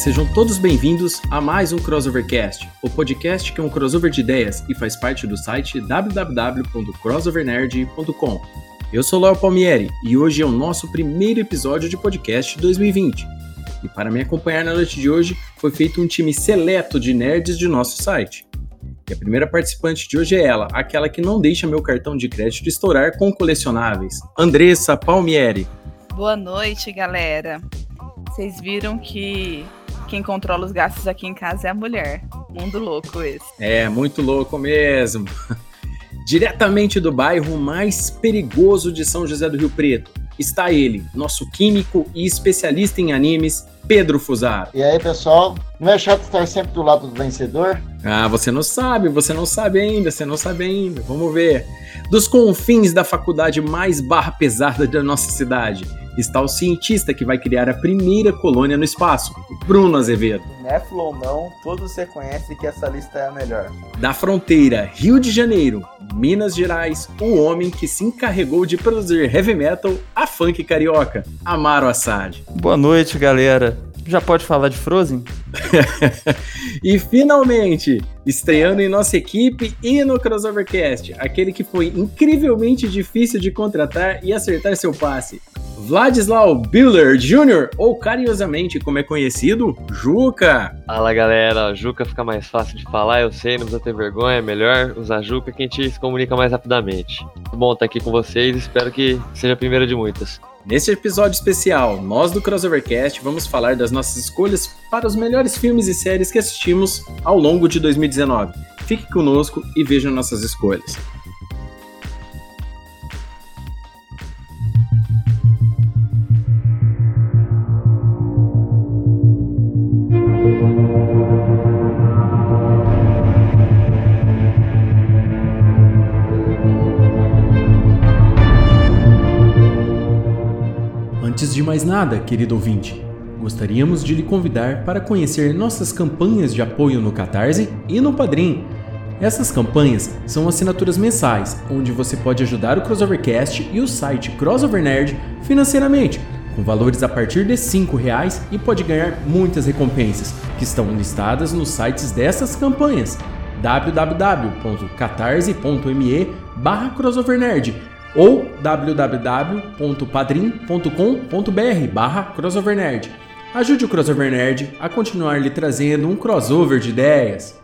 Sejam todos bem-vindos a mais um Crossovercast, o podcast que é um crossover de ideias e faz parte do site www.crossovernerd.com. Eu sou Léo Palmieri e hoje é o nosso primeiro episódio de podcast de 2020. E para me acompanhar na noite de hoje foi feito um time seleto de nerds de nosso site. E a primeira participante de hoje é ela, aquela que não deixa meu cartão de crédito estourar com colecionáveis, Andressa Palmieri. Boa noite, galera. Vocês viram que quem controla os gastos aqui em casa é a mulher. Mundo louco esse. É, muito louco mesmo. Diretamente do bairro mais perigoso de São José do Rio Preto, está ele, nosso químico e especialista em animes, Pedro Fusaro. E aí, pessoal? Não é chato estar sempre do lado do vencedor? Ah, você não sabe, você não sabe ainda, você não sabe ainda. Vamos ver. Dos confins da faculdade mais barra pesada da nossa cidade, está o cientista que vai criar a primeira colônia no espaço, Bruno Azevedo. Néfilo ou não, todos reconhecem que essa lista é a melhor. Da fronteira Rio de Janeiro, Minas Gerais, o homem que se encarregou de produzir heavy metal a funk carioca, Amaro Assad. Boa noite, galera. Já pode falar de Frozen? e finalmente, estreando em nossa equipe e no Crossovercast, aquele que foi incrivelmente difícil de contratar e acertar seu passe, Vladislau Biller Jr., ou carinhosamente como é conhecido, Juca. Fala galera, Juca fica mais fácil de falar, eu sei, não precisa ter vergonha, é melhor usar Juca que a gente se comunica mais rapidamente. Muito bom estar aqui com vocês, espero que seja a primeira de muitas. Neste episódio especial, nós do Crossovercast vamos falar das nossas escolhas para os melhores filmes e séries que assistimos ao longo de 2019. Fique conosco e veja nossas escolhas. Mais nada, querido ouvinte, gostaríamos de lhe convidar para conhecer nossas campanhas de apoio no Catarse e no Padrim. Essas campanhas são assinaturas mensais, onde você pode ajudar o Crossovercast e o site Crossover Nerd financeiramente, com valores a partir de R$ reais e pode ganhar muitas recompensas, que estão listadas nos sites dessas campanhas. www.catarse.me barra crossovernerd ou www.padrim.com.br barra crossovernerd. Ajude o Crossover Nerd a continuar lhe trazendo um crossover de ideias.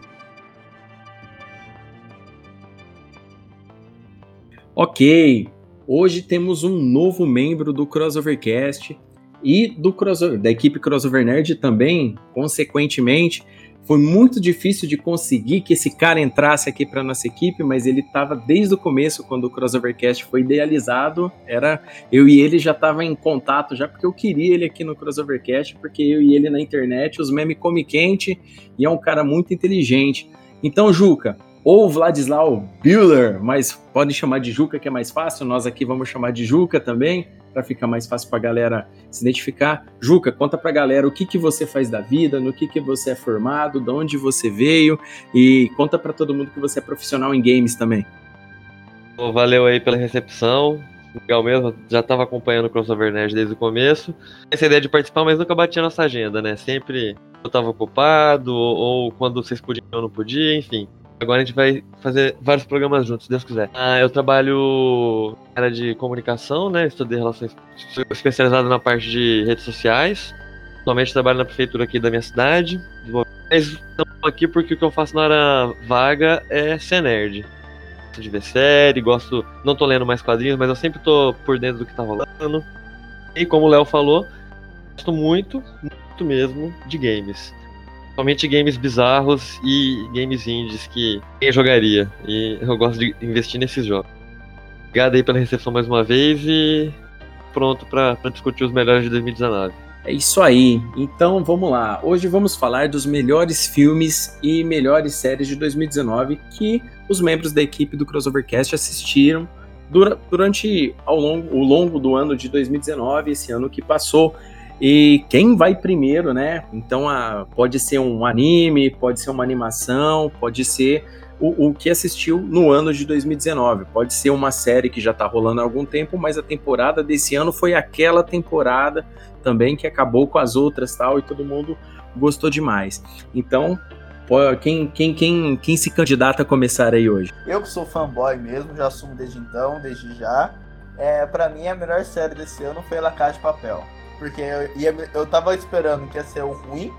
Ok, hoje temos um novo membro do Crossovercast e do crossover, da equipe Crossover Nerd também, consequentemente, foi muito difícil de conseguir que esse cara entrasse aqui para nossa equipe, mas ele estava desde o começo, quando o Crossovercast foi idealizado. Era eu e ele já tava em contato já porque eu queria ele aqui no Crossovercast, porque eu e ele na internet, os memes come quente e é um cara muito inteligente. Então, Juca, ou Vladislau Bühler, mas podem chamar de Juca que é mais fácil. Nós aqui vamos chamar de Juca também para ficar mais fácil para a galera se identificar. Juca, conta para a galera o que, que você faz da vida, no que, que você é formado, de onde você veio e conta para todo mundo que você é profissional em games também. Valeu aí pela recepção. Legal mesmo, já estava acompanhando o Crossover Nerd desde o começo. Essa ideia de participar, mas nunca batia nossa agenda, né? Sempre eu estava ocupado, ou quando vocês podiam eu não podia, enfim. Agora a gente vai fazer vários programas juntos, se Deus quiser. Ah, eu trabalho área de comunicação, né? Estudei relações. Especializado na parte de redes sociais. Atualmente trabalho na prefeitura aqui da minha cidade. Mas estamos aqui porque o que eu faço na área vaga é ser nerd. Gosto de ver série, gosto. Não tô lendo mais quadrinhos, mas eu sempre tô por dentro do que tá rolando. E como o Léo falou, gosto muito, muito mesmo de games somente games bizarros e games indies que quem jogaria. E eu gosto de investir nesses jogos. Obrigado aí pela recepção mais uma vez e pronto para discutir os melhores de 2019. É isso aí. Então vamos lá. Hoje vamos falar dos melhores filmes e melhores séries de 2019 que os membros da equipe do Crossovercast assistiram durante ao longo, o longo do ano de 2019, esse ano que passou. E quem vai primeiro, né? Então a, pode ser um anime, pode ser uma animação, pode ser o, o, que assistiu no ano de 2019. Pode ser uma série que já está rolando há algum tempo, mas a temporada desse ano foi aquela temporada também que acabou com as outras tal e todo mundo gostou demais. Então, quem, quem, quem, quem se candidata a começar aí hoje? Eu que sou fanboy mesmo, já assumo desde então, desde já. É, para mim, a melhor série desse ano foi La Casa de Papel. Porque eu, ia, eu tava esperando que ia ser o ruim,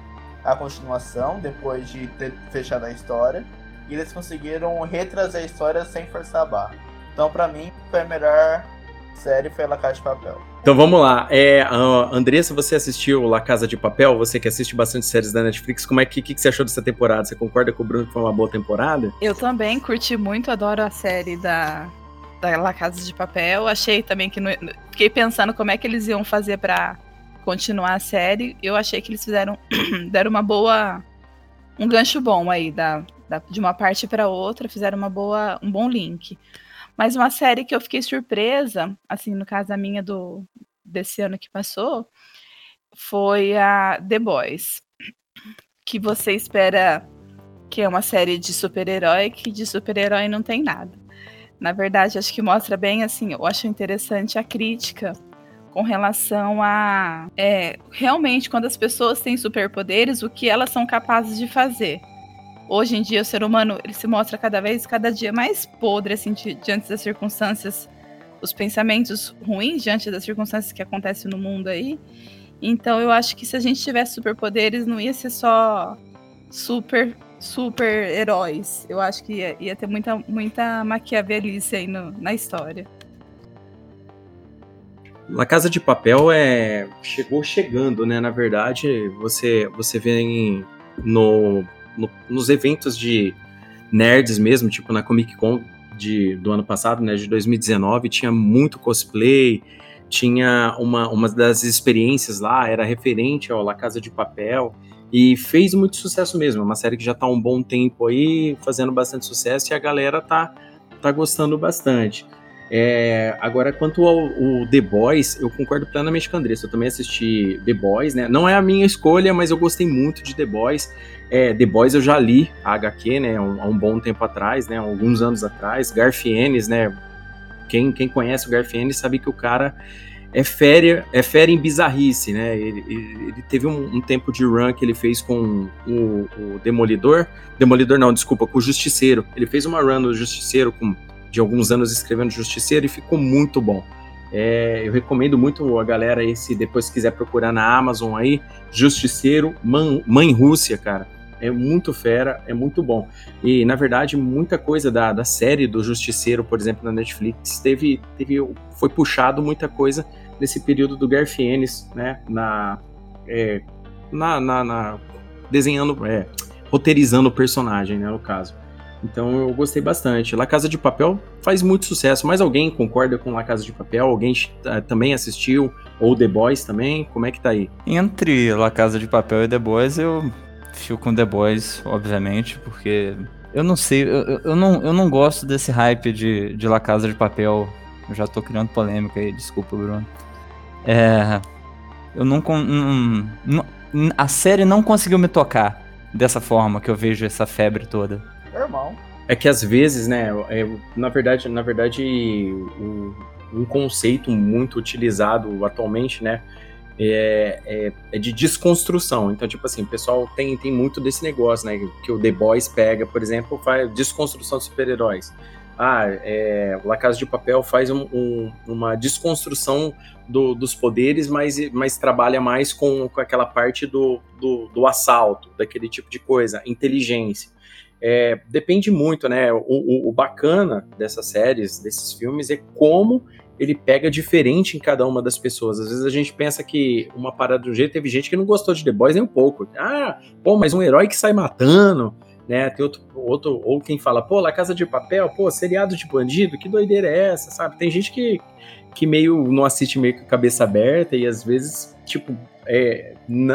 a continuação, depois de ter fechado a história. E eles conseguiram retrazer a história sem forçar a barra. Então, para mim, foi a melhor série, foi La Casa de Papel. Então vamos lá. É, uh, Andressa, você assistiu La Casa de Papel? Você que assiste bastante séries da Netflix, como é que, que, que você achou dessa temporada? Você concorda com o Bruno que foi uma boa temporada? Eu também curti muito, adoro a série da, da La Casa de Papel. Achei também que. No, fiquei pensando como é que eles iam fazer para continuar a série. Eu achei que eles fizeram. deram uma boa. Um gancho bom aí, da, da de uma parte para outra, fizeram uma boa, um bom link. Mas uma série que eu fiquei surpresa, assim, no caso a minha do desse ano que passou, foi a The Boys. Que você espera que é uma série de super-herói, que de super-herói não tem nada. Na verdade, acho que mostra bem, assim, eu acho interessante a crítica com relação a é, realmente quando as pessoas têm superpoderes, o que elas são capazes de fazer hoje em dia o ser humano ele se mostra cada vez, cada dia mais podre, assim, diante das circunstâncias, os pensamentos ruins diante das circunstâncias que acontecem no mundo aí. Então eu acho que se a gente tivesse superpoderes, não ia ser só super, super heróis. Eu acho que ia, ia ter muita, muita maquiavelice aí no, na história. La Casa de Papel é chegou chegando, né? Na verdade, você você vem no no, nos eventos de nerds mesmo, tipo na Comic Con de, do ano passado, né, de 2019, tinha muito cosplay, tinha uma, uma das experiências lá, era referente ao La Casa de Papel, e fez muito sucesso mesmo, é uma série que já está há um bom tempo aí, fazendo bastante sucesso, e a galera tá, tá gostando bastante. É, agora, quanto ao, The Boys, eu concordo plenamente com o Andressa. Eu também assisti The Boys, né? Não é a minha escolha, mas eu gostei muito de The Boys. É, The Boys eu já li a HQ, né? Um, há um bom tempo atrás, né? Alguns anos atrás. Garfienes, né? Quem, quem conhece o Garfienes sabe que o cara é férias é fera em bizarrice, né? Ele, ele, ele teve um, um, tempo de run que ele fez com o, o, Demolidor. Demolidor não, desculpa, com o Justiceiro. Ele fez uma run no Justiceiro com de alguns anos escrevendo Justiceiro e ficou muito bom. É, eu recomendo muito a galera aí, se depois quiser procurar na Amazon aí, Justiceiro, Man, Mãe Rússia, cara. É muito fera, é muito bom. E, na verdade, muita coisa da, da série do Justiceiro, por exemplo, na Netflix, teve, teve, foi puxado muita coisa nesse período do Garfienes, né? Na, é, na, na, na, desenhando, é, roteirizando o personagem, né? No caso. Então eu gostei bastante. La Casa de Papel faz muito sucesso. Mais alguém concorda com La Casa de Papel? Alguém uh, também assistiu? Ou The Boys também? Como é que tá aí? Entre La Casa de Papel e The Boys, eu fico com The Boys, obviamente, porque eu não sei, eu, eu, não, eu não gosto desse hype de, de La Casa de Papel. Eu já tô criando polêmica aí, desculpa, Bruno. É. Eu não, não, não. A série não conseguiu me tocar dessa forma que eu vejo essa febre toda normal. É que às vezes, né, é, na verdade, na verdade, um, um, conceito muito utilizado atualmente, né, é, é, é, de desconstrução. Então, tipo assim, o pessoal tem, tem muito desse negócio, né, que o The Boys pega, por exemplo, faz desconstrução de super-heróis. Ah, é, La Casa de Papel faz um, um, uma desconstrução do, dos poderes, mas, mas trabalha mais com, com aquela parte do, do, do assalto, daquele tipo de coisa, inteligência. É, depende muito, né? O, o, o, bacana dessas séries, desses filmes, é como ele pega diferente em cada uma das pessoas. Às vezes a gente pensa que uma parada um jeito, teve gente que não gostou de The Boys nem um pouco. Ah, pô, mas um herói que sai matando, né? Tem outro, outro ou quem fala, pô, La Casa de Papel, pô, seriado de bandido, que doideira é essa, sabe? Tem gente que que meio não assiste meio com a cabeça aberta e às vezes, tipo, é,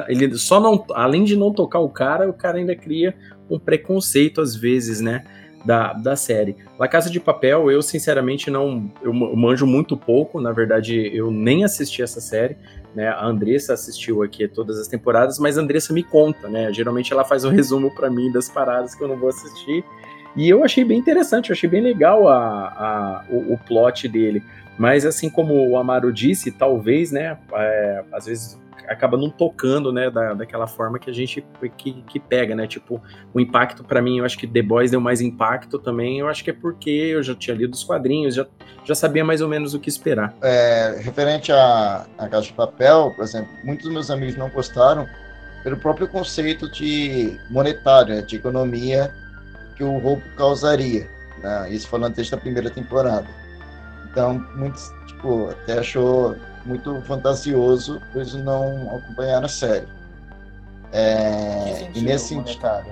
ele só não, além de não tocar o cara, o cara ainda cria um preconceito às vezes, né? Da, da série. La Casa de Papel, eu sinceramente não. Eu manjo muito pouco, na verdade, eu nem assisti essa série. Né? A Andressa assistiu aqui todas as temporadas, mas a Andressa me conta, né? Geralmente ela faz um resumo para mim das paradas que eu não vou assistir. E eu achei bem interessante, eu achei bem legal a, a o, o, plot dele. Mas assim como o Amaro disse, talvez, né, é, às vezes acaba não tocando, né, da, daquela forma que a gente que, que pega, né? Tipo, o impacto para mim, eu acho que The Boys deu mais impacto também. Eu acho que é porque eu já tinha lido os quadrinhos, já, já sabia mais ou menos o que esperar. É, referente à, à Caixa de Papel, por exemplo, muitos dos meus amigos não gostaram pelo próprio conceito de monetário, né, de economia que o roubo causaria. Né? Isso falando desde a primeira temporada. Então, muitos, tipo, até achou muito fantasioso, pois não acompanharam a série. É, e nesse sentido.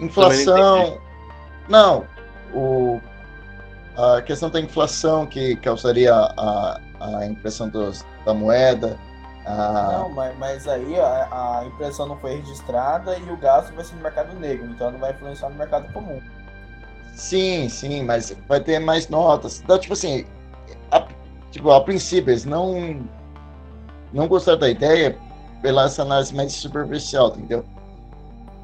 Inflação. Não, o, a questão da inflação que causaria a, a impressão dos, da moeda. A... Não, mas, mas aí a, a, impressão não foi registrada e o gasto vai ser no mercado negro, então não vai influenciar no mercado comum. Sim, sim, mas vai ter mais notas. Então, tipo assim, a, tipo, a princípio, eles não, não gostaram da ideia pela essa análise mais superficial, entendeu?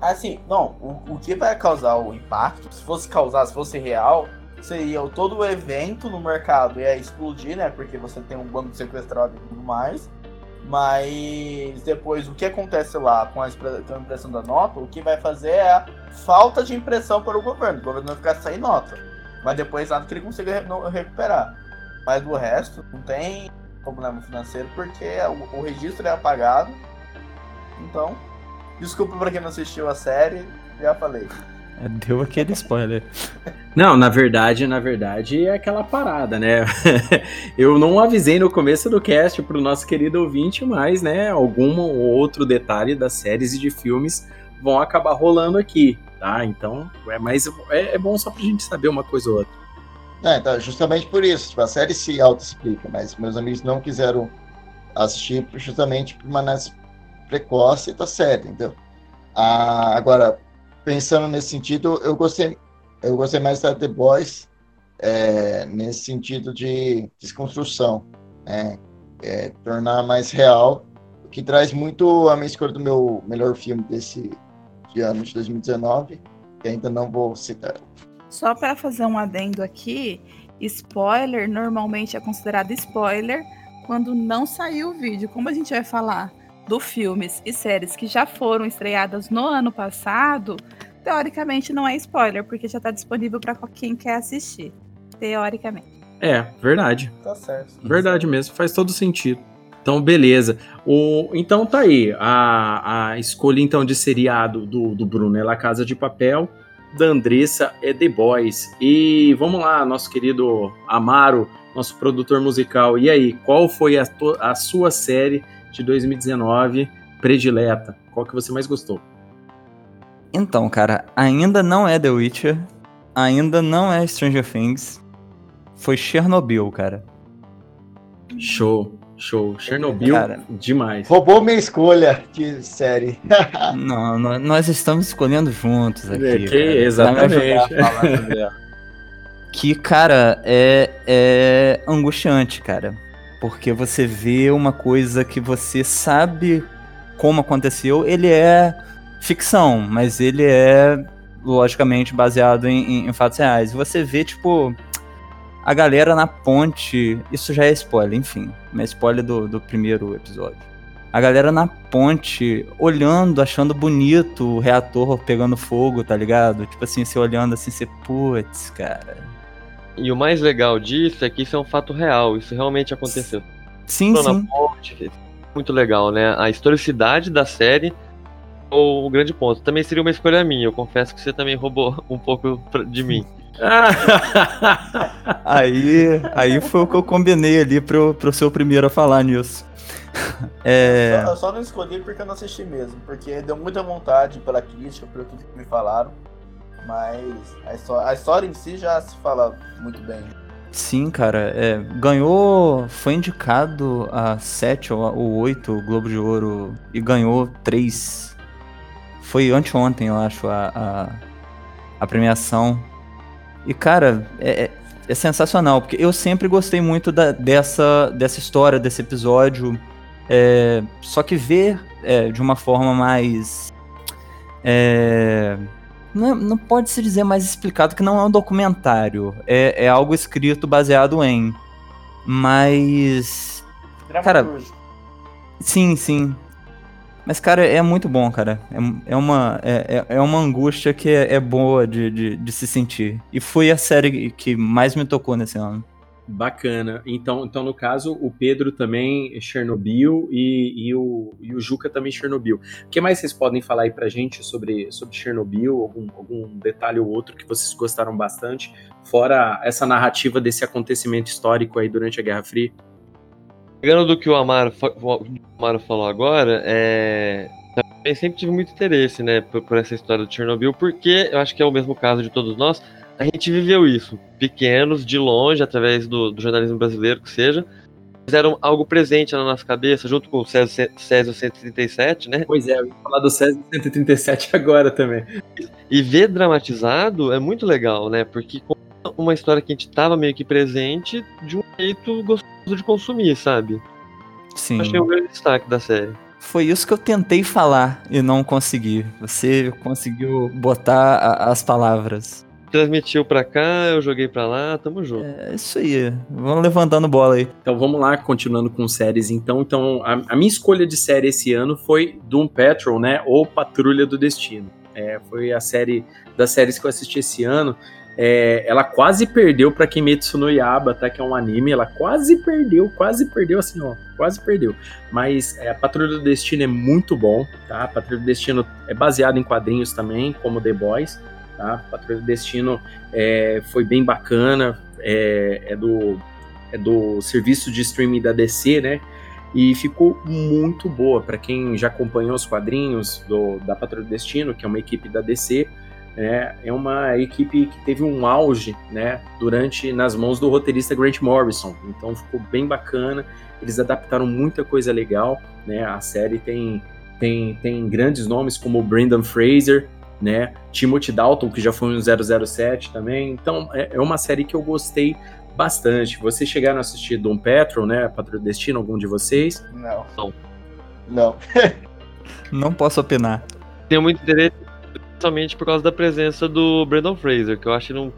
Assim, não, o, o que vai causar o impacto, se fosse causar, se fosse real, seria todo o evento no mercado ia explodir, né? Porque você tem um bando sequestrado e tudo mais. Mas depois o que acontece lá com a impressão da nota, o que vai fazer é a falta de impressão para o governo. O governo vai ficar sem nota. Mas depois nada que ele consiga recuperar. Mas o resto não tem problema financeiro porque o, o registro é apagado. Então, desculpa para quem não assistiu a série, já falei. É, deu aquele spoiler. Não, na verdade, na verdade é aquela parada, né? Eu não avisei no começo do cast pro nosso querido ouvinte, mas, né, algum ou outro detalhe das séries e de filmes vão acabar rolando aqui, tá? Então, é mais é, é bom só pra gente saber uma coisa ou outra. É, então, justamente por isso. Tipo, a série se auto-explica, mas meus amigos não quiseram assistir justamente por uma análise precoce da série, entendeu? Ah, agora, pensando nesse sentido, eu gostei, eu gostei mais da The Boys é, nesse sentido de desconstrução, né? É, tornar mais real, o que traz muito a minha escolha do meu melhor filme desse de ano de 2019, que ainda não vou citar. Só para fazer um adendo aqui, spoiler normalmente é considerado spoiler quando não saiu o vídeo. Como a gente vai falar do filmes e séries que já foram estreadas no ano passado, teoricamente não é spoiler, porque já está disponível para quem quer assistir. Teoricamente. É, verdade. Tá certo. Verdade mesmo, faz todo sentido. Então, beleza. O, então tá aí. A, a escolha então de seriado do, do Bruno é La Casa de Papel da Andressa é The Boys. E vamos lá, nosso querido Amaro, nosso produtor musical. E aí, qual foi a, a sua série de 2019 predileta? Qual que você mais gostou? Então, cara, ainda não é The Witcher, ainda não é Stranger Things, foi Chernobyl, cara. Show. Show. Chernobyl, Cara, demais. Roubou minha escolha de série. não, nós estamos escolhendo juntos aqui. É, que, exatamente. que, cara, é, é angustiante, cara. Porque você vê uma coisa que você sabe como aconteceu, ele é ficção, mas ele é, logicamente, baseado em, em fatos reais. E você vê, tipo, a galera na ponte. Isso já é spoiler, enfim. Mas spoiler do, do primeiro episódio. A galera na ponte, olhando, achando bonito o reator pegando fogo, tá ligado? Tipo assim, você olhando assim, você, putz, cara. E o mais legal disso é que isso é um fato real, isso realmente aconteceu. Sim, Tô sim. Ponte, muito legal, né? A historicidade da série é o grande ponto. Também seria uma escolha minha, eu confesso que você também roubou um pouco de mim. aí, aí foi o que eu combinei ali pro, pro seu primeiro a falar nisso. É... Eu, só, eu só não escolhi porque eu não assisti mesmo, porque deu muita vontade pela crítica, por tudo que me falaram. Mas a história, a história em si já se fala muito bem. Sim, cara. É, ganhou. Foi indicado a 7 ou 8 Globo de Ouro e ganhou 3. Foi anteontem, eu acho, a, a, a premiação. E, cara, é, é, é, sensacional, porque eu sempre gostei muito da, dessa, dessa história, desse episódio. É, só que ver é, de uma forma mais. É, não, não pode se dizer mais explicado que não é um documentário. É, é algo escrito baseado em. Mas. Cara. Sim, sim. Mas, cara, é muito bom, cara. É, é, uma, é, é, é uma angústia que é, é boa de, de, de, se sentir. E foi a série que mais me tocou nesse ano. Bacana. Então, então no caso, o Pedro também é Chernobyl e, e, o, e o Juca também Chernobyl. O que mais vocês podem falar aí pra gente sobre, sobre Chernobyl? Algum, algum detalhe ou outro que vocês gostaram bastante? Fora essa narrativa desse acontecimento histórico aí durante a Guerra Fria? Pegando do que o Amaro, o Amaro falou agora, é, também sempre tive muito interesse, né, por, por, essa história do Chernobyl, porque eu acho que é o mesmo caso de todos nós a gente viveu isso, pequenos, de longe, através do, do jornalismo brasileiro, que seja, fizeram algo presente na nossa cabeça, junto com o Césio, Césio 137, né? Pois é, eu ia falar do Césio 137 agora também. E ver dramatizado é muito legal, né? Porque uma história que a gente tava meio que presente de um jeito gostoso de consumir, sabe? Sim. Achei um grande destaque da série. Foi isso que eu tentei falar e não consegui. Você conseguiu botar a, as palavras transmitiu pra cá, eu joguei pra lá, tamo junto. É isso aí, vamos levantando bola aí. Então vamos lá, continuando com séries então. Então, a, a minha escolha de série esse ano foi Doom Patrol, né, ou Patrulha do Destino. É, foi a série das séries que eu assisti esse ano. É, ela quase perdeu para Kimetsu no Yaba, tá? Que é um anime. Ela quase perdeu, quase perdeu, assim, ó, quase perdeu. Mas é, a Patrulha do Destino é muito bom, tá? A Patrulha do Destino é baseado em quadrinhos também, como The Boys tá? Patrulha do Destino é, foi bem bacana, é, é, do, é do serviço de streaming da DC, né? E ficou muito boa para quem já acompanhou os quadrinhos do, da Patrulha do Destino, que é uma equipe da DC. Né? é uma equipe que teve um auge né, durante nas mãos do roteirista Grant Morrison. Então ficou bem bacana. Eles adaptaram muita coisa legal. Né? A série tem, tem, tem grandes nomes como o Brendan Fraser, né? Timothy Dalton, que já foi um 007 também. Então, é, é uma série que eu gostei bastante. Vocês chegaram a assistir Dom Petrol, né? Patrulha Destino, algum de vocês? Não. Não. Não. Não posso opinar. Tenho muito interesse, principalmente por causa da presença do Brandon Fraser, que eu acho ele um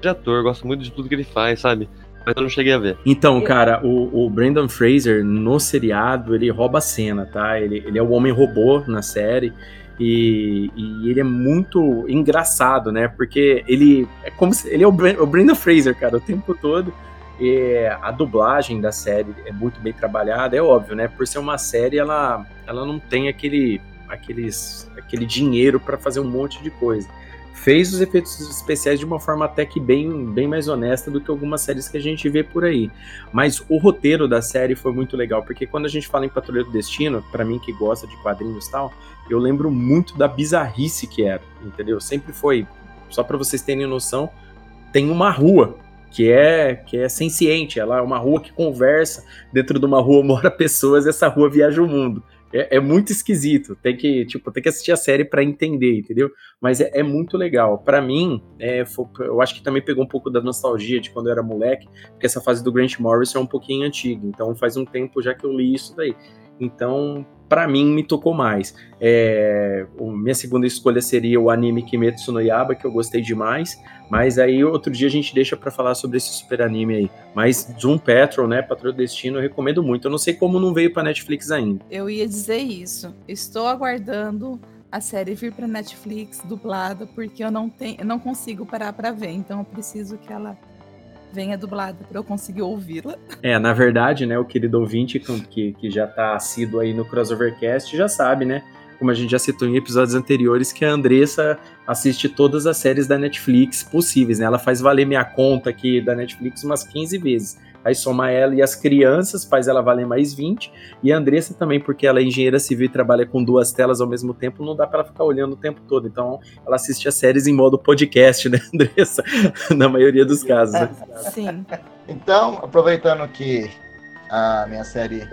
de ator, gosto muito de tudo que ele faz, sabe? Mas eu não cheguei a ver. Então, cara, o, o Brandon Fraser, no seriado, ele rouba a cena, tá? Ele, ele é o homem robô na série. E, e, ele é muito engraçado, né? Porque ele é como se ele é o, Brand, o Brandon Fraser, cara, o tempo todo. E a dublagem da série é muito bem trabalhada, é óbvio, né? Por ser uma série, ela, ela não tem aquele, aqueles, aquele dinheiro para fazer um monte de coisa fez os efeitos especiais de uma forma até que bem, bem mais honesta do que algumas séries que a gente vê por aí. Mas o roteiro da série foi muito legal, porque quando a gente fala em Patrulha do Destino, para mim que gosta de quadrinhos e tal, eu lembro muito da bizarrice que era, entendeu? Sempre foi, só para vocês terem noção, tem uma rua que é que é senciente, ela é uma rua que conversa, dentro de uma rua mora pessoas, essa rua viaja o mundo. É, é, muito esquisito. Tem que, tipo, tem que assistir a série para entender, entendeu? Mas é, é muito legal. Para mim, é, foi, eu acho que também pegou um pouco da nostalgia de quando eu era moleque, porque essa fase do Grant Morrison é um pouquinho antiga. Então faz um tempo já que eu li isso daí. Então, para mim me tocou mais. É, minha segunda escolha seria o anime Kimetsu no Yaba, que eu gostei demais, mas aí outro dia a gente deixa para falar sobre esse super anime aí. Mas Doom Patrol, né, Patrulha do Destino, eu recomendo muito. Eu não sei como não veio para Netflix ainda. Eu ia dizer isso. Estou aguardando a série vir para Netflix dublada, porque eu não tenho, eu não consigo parar para ver, então eu preciso que ela venha dublada para eu conseguir ouvi-la. É, na verdade, né, o querido ouvinte que, que já tá assíduo aí no Crossovercast já sabe, né? Como a gente já citou em episódios anteriores, que a Andressa assiste todas as séries da Netflix possíveis, né? Ela faz valer minha conta aqui da Netflix umas 15 vezes. Aí soma ela e as crianças, faz ela valer mais 20, e a Andressa também, porque ela é engenheira civil e trabalha com duas telas ao mesmo tempo, não dá para ela ficar olhando o tempo todo, então ela assiste as séries em modo podcast, né, Andressa? Na maioria dos casos. Né? Sim. Então, aproveitando que a minha série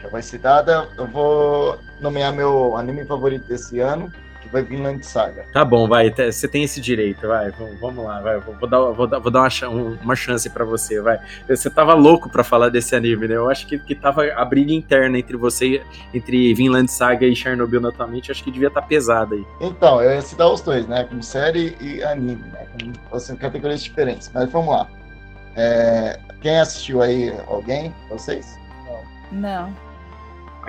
já vai citada, eu vou nomear meu anime favorito desse ano, que vai Vinland Saga. Tá bom, vai, você tem esse direito, vai, vamos lá, vai, vou dar, vou dar, vou dar uma, uma chance para você, vai. Você tava louco para falar desse anime, né? Eu acho que, que tava a briga interna entre você, entre Vinland Saga e Chernobyl atualmente, acho que devia estar tá pesada aí. Então, eu ia citar os dois, né? Como série e anime, né? Com assim, categorias diferentes, mas vamos lá. É, quem assistiu aí? Alguém? Vocês? Não.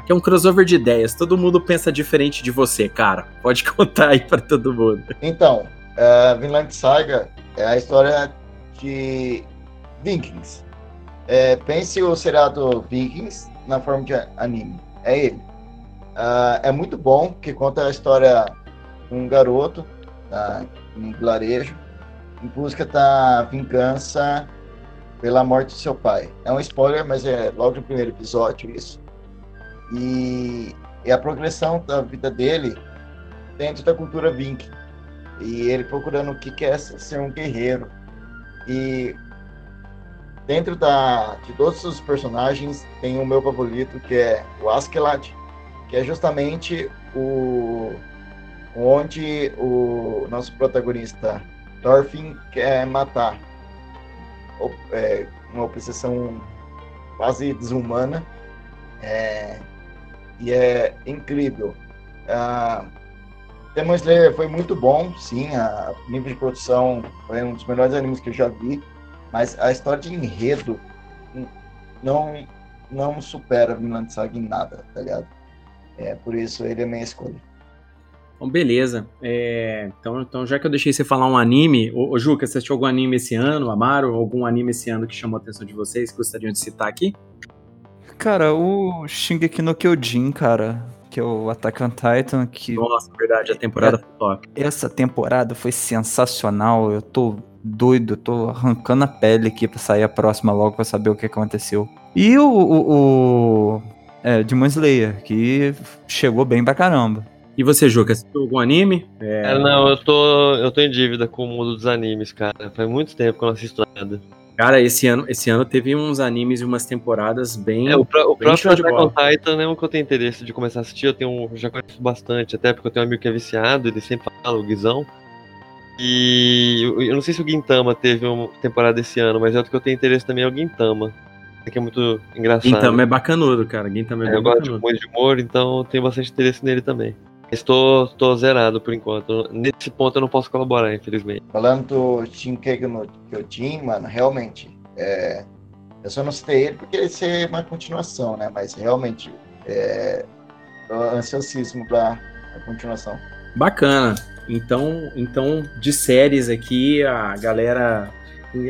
Aqui é um crossover de ideias. Todo mundo pensa diferente de você, cara. Pode contar aí para todo mundo. Então, uh, Vinland Saga é a história de Vikings. É, pense o seriado Vikings na forma de anime. É ele. Uh, é muito bom, que conta a história de um garoto tá, em vilarejo em busca da vingança pela morte de seu pai. É um spoiler, mas é logo no primeiro episódio isso. E, e a progressão da vida dele dentro da cultura viking. E ele procurando o que quer ser um guerreiro. E dentro da, de todos os personagens tem o meu favorito, que é o Askeladd, que é justamente o onde o nosso protagonista Thorfinn quer matar é, uma obsessão quase desumana é, e é incrível. Uh, Demon Slayer foi muito bom, sim, a nível de produção foi um dos melhores animes que eu já vi, mas a história de enredo não não supera Vinland Saga em nada, tá ligado? É, por isso ele é minha escolha. Bom, beleza. É, então, então, já que eu deixei você falar um anime, ô, ô Juca, você assistiu algum anime esse ano, Amaro? Algum anime esse ano que chamou a atenção de vocês, que gostariam de citar aqui? Cara, o Shingeki no Kyojin, cara, que é o Attack on Titan, que... Nossa, verdade, a temporada é, foi top. Essa temporada foi sensacional, eu tô doido, eu tô arrancando a pele aqui pra sair a próxima logo pra saber o que aconteceu. E o, o, o é, Demon Slayer, que chegou bem pra caramba. E você, Juca, assistiu algum anime? É... é... não, eu tô, eu tô em dívida com o mundo dos animes, cara. Faz muito tempo que eu não assisto nada. Cara, esse ano, esse ano teve uns animes e umas temporadas bem. É, o, o próximo Attack on Titan é um que eu tenho interesse de começar a assistir. Eu tenho, já conheço bastante, até porque eu tenho um amigo que é viciado, ele sempre fala, o Guizão. E eu, não sei se o Gintama teve uma temporada esse ano, mas outro que eu tenho interesse também é o Gintama. Que é muito engraçado. Gintama é bacanudo, cara. Gintama é, é Eu gosto de humor, então eu tenho bastante interesse nele também. Estou, estou zerado por enquanto. Nesse ponto eu não posso colaborar, infelizmente. Falando do Shinkeki no Kyojin, mano, realmente, é... eu só não citei ele porque ele ser uma continuação, né? Mas realmente, é... tô ansiosíssimo pra a continuação. Bacana. Então, então, de séries aqui, a galera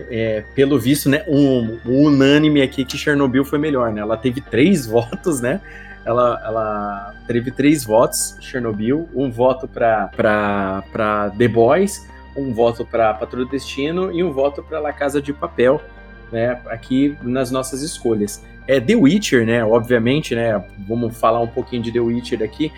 é, pelo visto, né, um, um, unânime aqui que Chernobyl foi melhor, né? Ela teve três votos, né? Ela, ela teve três votos, Chernobyl, um voto para The Boys, um voto para Patrulha do Destino e um voto para La Casa de Papel, né, aqui nas nossas escolhas. É The Witcher, né, obviamente, né, vamos falar um pouquinho de The Witcher aqui,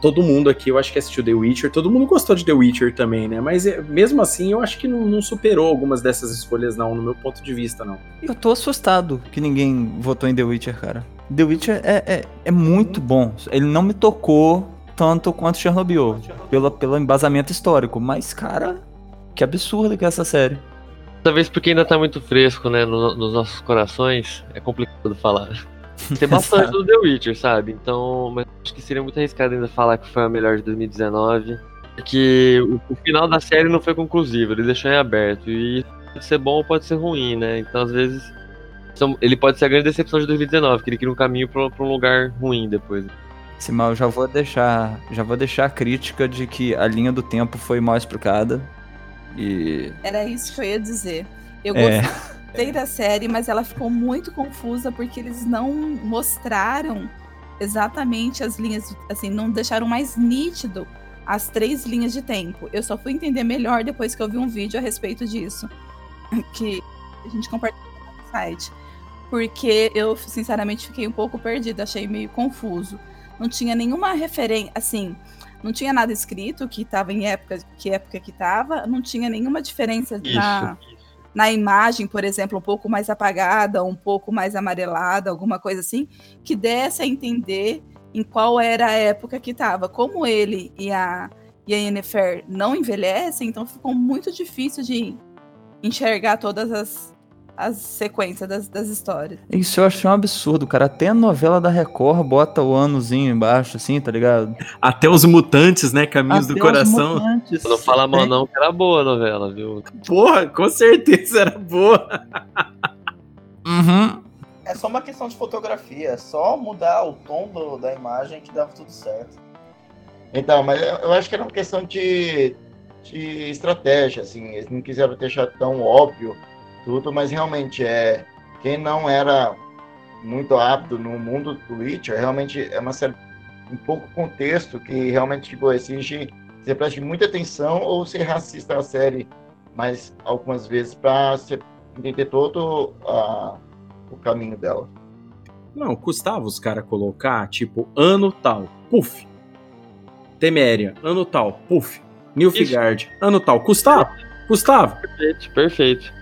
todo mundo aqui, eu acho que assistiu The Witcher, todo mundo gostou de The Witcher também, né? Mas é, mesmo assim, eu acho que não, não, superou algumas dessas escolhas, não, no meu ponto de vista, não. Eu tô assustado que ninguém votou em The Witcher, cara. The Witcher é, é, é muito bom. Ele não me tocou tanto quanto Chernobyl, pelo, pelo embasamento histórico. Mas, cara, que absurdo que é essa série. Talvez porque ainda tá muito fresco, né, no, nos nossos corações, é complicado falar. Tem bastante do The Witcher, sabe? Então, mas acho que seria muito arriscado ainda falar que foi a melhor de 2019. Porque o, o final da série não foi conclusivo, ele deixou em aberto. E pode ser bom ou pode ser ruim, né? Então, às vezes, ele pode ser a grande decepção de 2019, que ele cria um caminho para um lugar ruim depois. Sim, mas eu já vou deixar, já vou deixar a crítica de que a linha do tempo foi mal explicada. E Era isso que eu ia dizer. Eu é. gostei da série, mas ela ficou muito confusa porque eles não mostraram exatamente as linhas, assim, não deixaram mais nítido as três linhas de tempo. Eu só fui entender melhor depois que eu vi um vídeo a respeito disso, que a gente compartilhou no site. porque eu, sinceramente, fiquei um pouco perdida, achei meio confuso. Não tinha nenhuma referência, assim, não tinha nada escrito que estava em época, que época que estava, não tinha nenhuma diferença Isso. na, na imagem, por exemplo, um pouco mais apagada, um pouco mais amarelada, alguma coisa assim, que desse a entender em qual era a época que estava. Como ele e a, e a Yennefer não envelhecem, então ficou muito difícil de enxergar todas as, as sequências das, das histórias. Isso eu achei um absurdo, cara. Até a novela da Record bota o anozinho embaixo, assim, tá ligado? Até os mutantes, né? Caminhos do Até os coração. mutantes. Não fala mal não, que era boa a novela, viu? Porra, com certeza era boa. Uhum. É só uma questão de fotografia, é só mudar o tom do- da imagem que dava tudo certo. Então, mas eu eu acho que era uma questão de, de estratégia, assim, eles não quiseram deixar tão óbvio tudo, mas realmente é quem não era muito apto no mundo do Witcher, realmente é uma série um pouco contexto que realmente tipo, exige que você preste muita atenção ou você assista a série mais algumas vezes para você entender todo a- o caminho dela. Não, custava os caras colocar, tipo, ano tal, puf. Teméria, ano tal, puf. Nilfgaard, ano tal, custava? Custava. Perfeito, perfeito.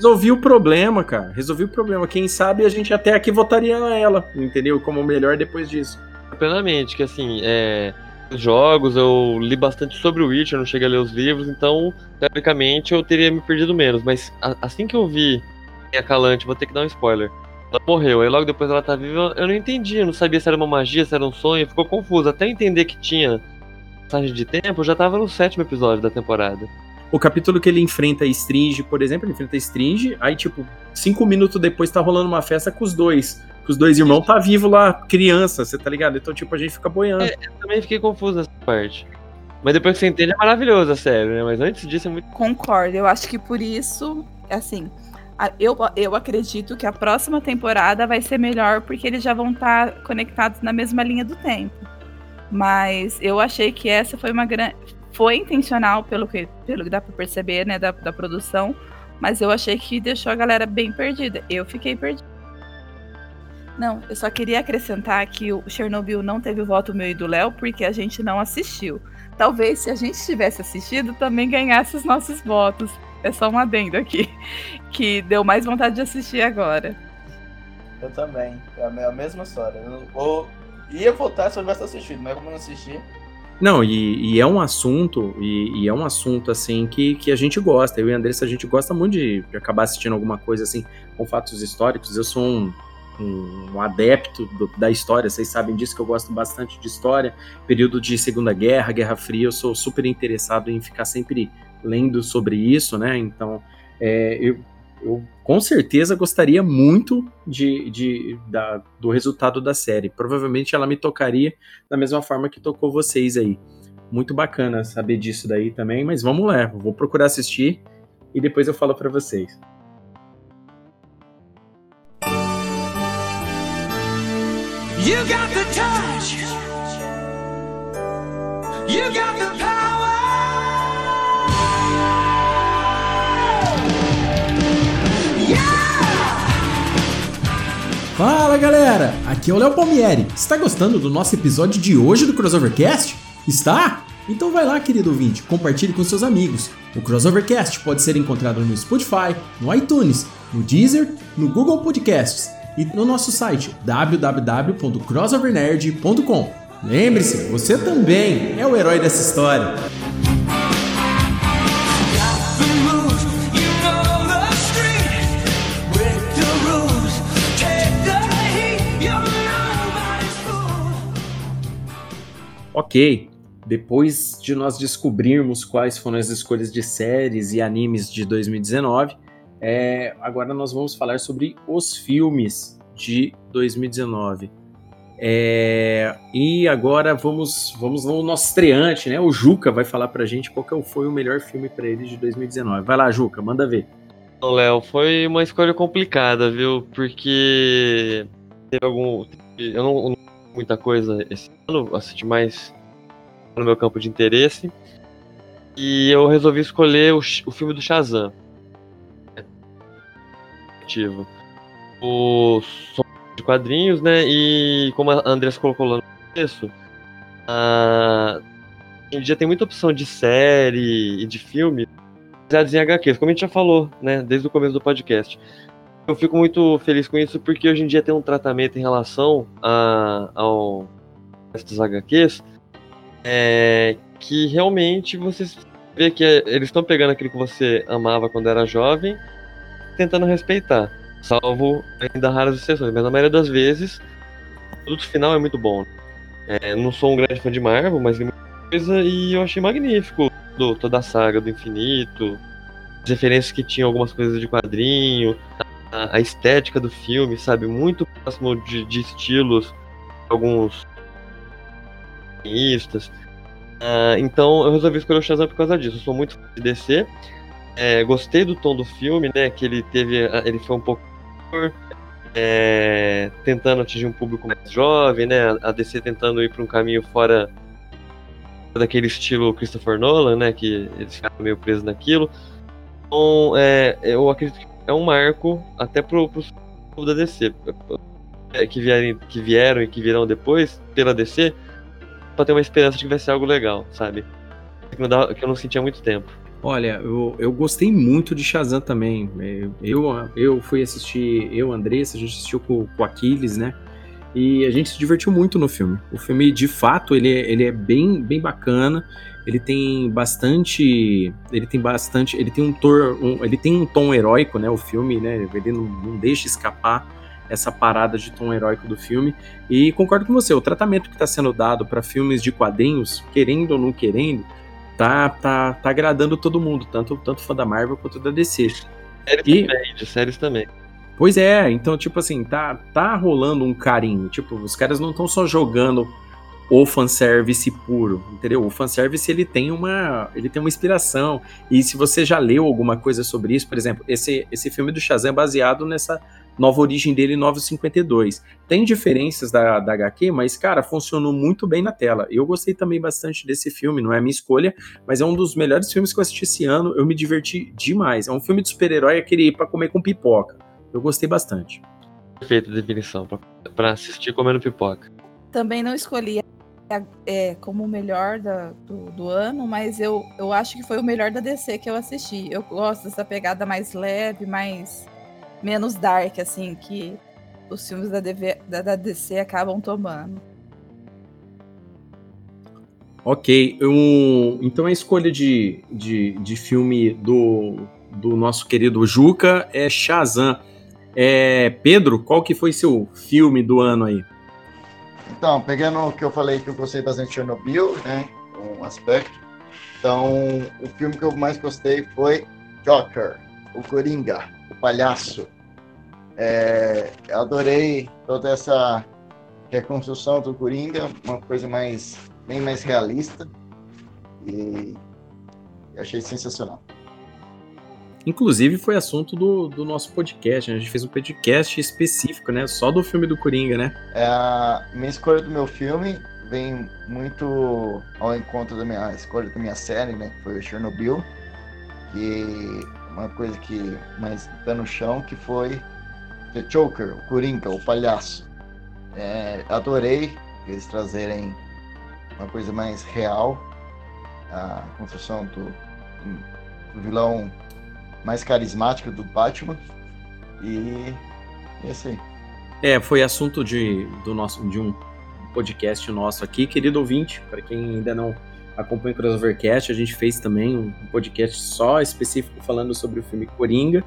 Resolvi o problema, cara. Resolvi o problema. Quem sabe a gente até aqui votaria ela, entendeu? Como melhor depois disso. Plenamente, que assim, é. os Jogos, eu li bastante sobre o Witcher, não cheguei a ler os livros, então, teoricamente, eu teria me perdido menos. Mas a- assim que eu vi a Calante, vou ter que dar um spoiler. Ela morreu, aí logo depois ela tá viva, eu não entendi, eu não sabia se era uma magia, se era um sonho, ficou confuso. Até entender que tinha passagem de tempo, eu já tava no sétimo episódio da temporada. O capítulo que ele enfrenta a Stringe, por exemplo, ele enfrenta a Stringe, aí, tipo, cinco minutos depois tá rolando uma festa com os dois. Que os dois irmãos tá vivo lá, criança, você tá ligado? Então, tipo, a gente fica boiando. É. Também fiquei confuso nessa parte. Mas depois que você entende, é maravilhoso a série, né? Mas antes disso é muito. Concordo, eu acho que por isso, assim, a- eu, eu acredito que a próxima temporada vai ser melhor porque eles já vão estar conectados na mesma linha do tempo. Mas eu achei que essa foi uma grande. Foi intencional, pelo que, pelo que dá pra perceber, né, da, da produção. Mas eu achei que deixou a galera bem perdida. Eu fiquei perdida. Não, eu só queria acrescentar que o Chernobyl não teve o voto meu e do Léo porque a gente não assistiu. Talvez se a gente tivesse assistido também ganhasse os nossos votos. É só um adendo aqui. Que deu mais vontade de assistir agora. Eu também. É a me- a mesma história. Eu vou- ia votar se eu tivesse assistido, mas como eu não assisti. Não, e, e é um assunto, e, e é um assunto, assim, que, que a gente gosta. Eu e a Andressa, a gente gosta muito de, de acabar assistindo alguma coisa, assim, com fatos históricos. Eu sou um, um, um adepto do- da história, vocês sabem disso, que eu gosto bastante de história. Período de Segunda Guerra, Guerra Fria, eu sou super interessado em ficar sempre lendo sobre isso, né? Então, é, eu, eu com certeza gostaria muito de, de, da- do resultado da série. Provavelmente ela me tocaria da mesma forma que tocou vocês aí. Muito bacana saber disso daí também, mas vamos lá, vou procurar assistir e depois eu falo pra vocês. You got the touch. You got the power. Fala galera, aqui é o Léo Palmieri. Está gostando do nosso episódio de hoje do Crossovercast? Está? Então vai lá, querido ouvinte, compartilhe com seus amigos. O Crossovercast pode ser encontrado no Spotify, no iTunes, no Deezer, no Google Podcasts e no nosso site www.crossovernerd.com. Lembre-se, você também é o herói dessa história. Ok, depois de nós descobrirmos quais foram as escolhas de séries e animes de 2019, é, agora nós vamos falar sobre os filmes de 2019. É, e agora vamos, vamos no nosso estreante, né? O Juca vai falar pra gente qual foi o melhor filme pra ele de 2019. Vai lá, Juca, manda ver. Léo, foi uma escolha complicada, viu? Porque teve algum. Eu não, muita coisa esse ano, assisti mais no meu campo de interesse. E eu resolvi escolher o, o filme do Shazam. O som de quadrinhos, né? E como a Andressa colocou lá no começo, a... hoje em dia tem muita opção de série e de filme baseados em HQs, como a gente já falou, né? Desde o começo do podcast. Eu fico muito feliz com isso porque hoje em dia tem um tratamento em relação a, ao dos HQs é, que realmente você vê que eles estão pegando aquilo que você amava quando era jovem, tentando respeitar. Salvo ainda raras exceções, mas na maioria das vezes o produto final é muito bom. É, não sou um grande fã de Marvel, mas coisa e eu achei magnífico do, toda a saga do infinito, as referências que tinham algumas coisas de quadrinho, a, a estética do filme, sabe? Muito próximo de, de estilos, alguns quadrinistas. Ah, então eu resolvi escolher o Shazam por causa disso. Eu sou muito fã de DC. É, gostei do tom do filme, né? Que ele teve. Ele foi um pouco. é, tentando atingir um público mais jovem, né? A DC tentando ir para um caminho fora daquele estilo Christopher Nolan, né? Que eles ficaram meio presos naquilo. Então, é, eu acredito que é um marco até pro, pro da DC. é, Que, vierem, que vieram e que virão depois pela DC pra ter uma esperança de que vai ser algo legal, sabe? Que, que eu não sentia há muito tempo. Olha, eu, eu gostei muito de Shazam também. Eu, eu fui assistir, eu, Andressa, a gente assistiu com, com Aquiles, né? E a gente se divertiu muito no filme. O filme, de fato, ele, é- ele é bem, bem bacana. Ele tem bastante. Ele tem bastante. Ele tem um, tor, um- ele tem um tom heróico, né? O filme, né? Ele não, não deixa escapar essa parada de tom heróico do filme. E concordo com você, o tratamento que está sendo dado para filmes de quadrinhos, querendo ou não querendo, tá, tá, tá agradando todo mundo, tanto, tanto fã da Marvel quanto da DC. Séries E- também, de séries também. Pois é, então, tipo assim, tá, tá rolando um carinho. Tipo, os caras não estão só jogando o fanservice puro, entendeu? O fanservice, ele tem uma, ele tem uma inspiração. E se você já leu alguma coisa sobre isso, por exemplo, esse, esse filme do Shazam é baseado nessa nova origem dele, 952. Tem diferenças da, da HQ, mas, cara, funcionou muito bem na tela. Eu gostei também bastante desse filme, não é a minha escolha, mas é um dos melhores filmes que eu assisti esse ano. Eu me diverti demais. É um filme de super-herói, aquele pra comer com pipoca. Eu gostei bastante. Perfeita definição pra, pra assistir comendo pipoca. Também não escolhi é, como o melhor da- do, do ano, mas eu, eu acho que foi o melhor da DC que eu assisti. Eu gosto dessa pegada mais leve, mais menos dark, assim, que os filmes da, DV da, da DC acabam tomando. Ok, então a escolha de, de, de filme do, do nosso querido Juca é Shazam. É, Pedro, qual que foi seu filme do ano aí? Então, pegando o que eu falei que eu gostei bastante de Chernobyl, né? Um aspecto. Então, o filme que eu mais gostei foi Joker, o Coringa, o palhaço. É, eu adorei toda essa reconstrução do Coringa, uma coisa mais bem mais realista e achei sensacional. Inclusive foi assunto do, do nosso podcast, né? a gente fez um podcast específico, né? Só do filme do Coringa, né? É, a minha escolha do meu filme vem muito ao encontro da minha escolha da minha série, né? Que foi o Chernobyl. E uma coisa que mais pé no chão, que foi The Joker, o Coringa, o palhaço. É, adorei eles trazerem uma coisa mais real, a construção do, do vilão mais carismático do Batman. E é aí. É, foi assunto de, do nosso, de um podcast nosso aqui, querido ouvinte, para quem ainda não acompanha o Crossovercast, a gente fez também um podcast só específico falando sobre o filme Coringa,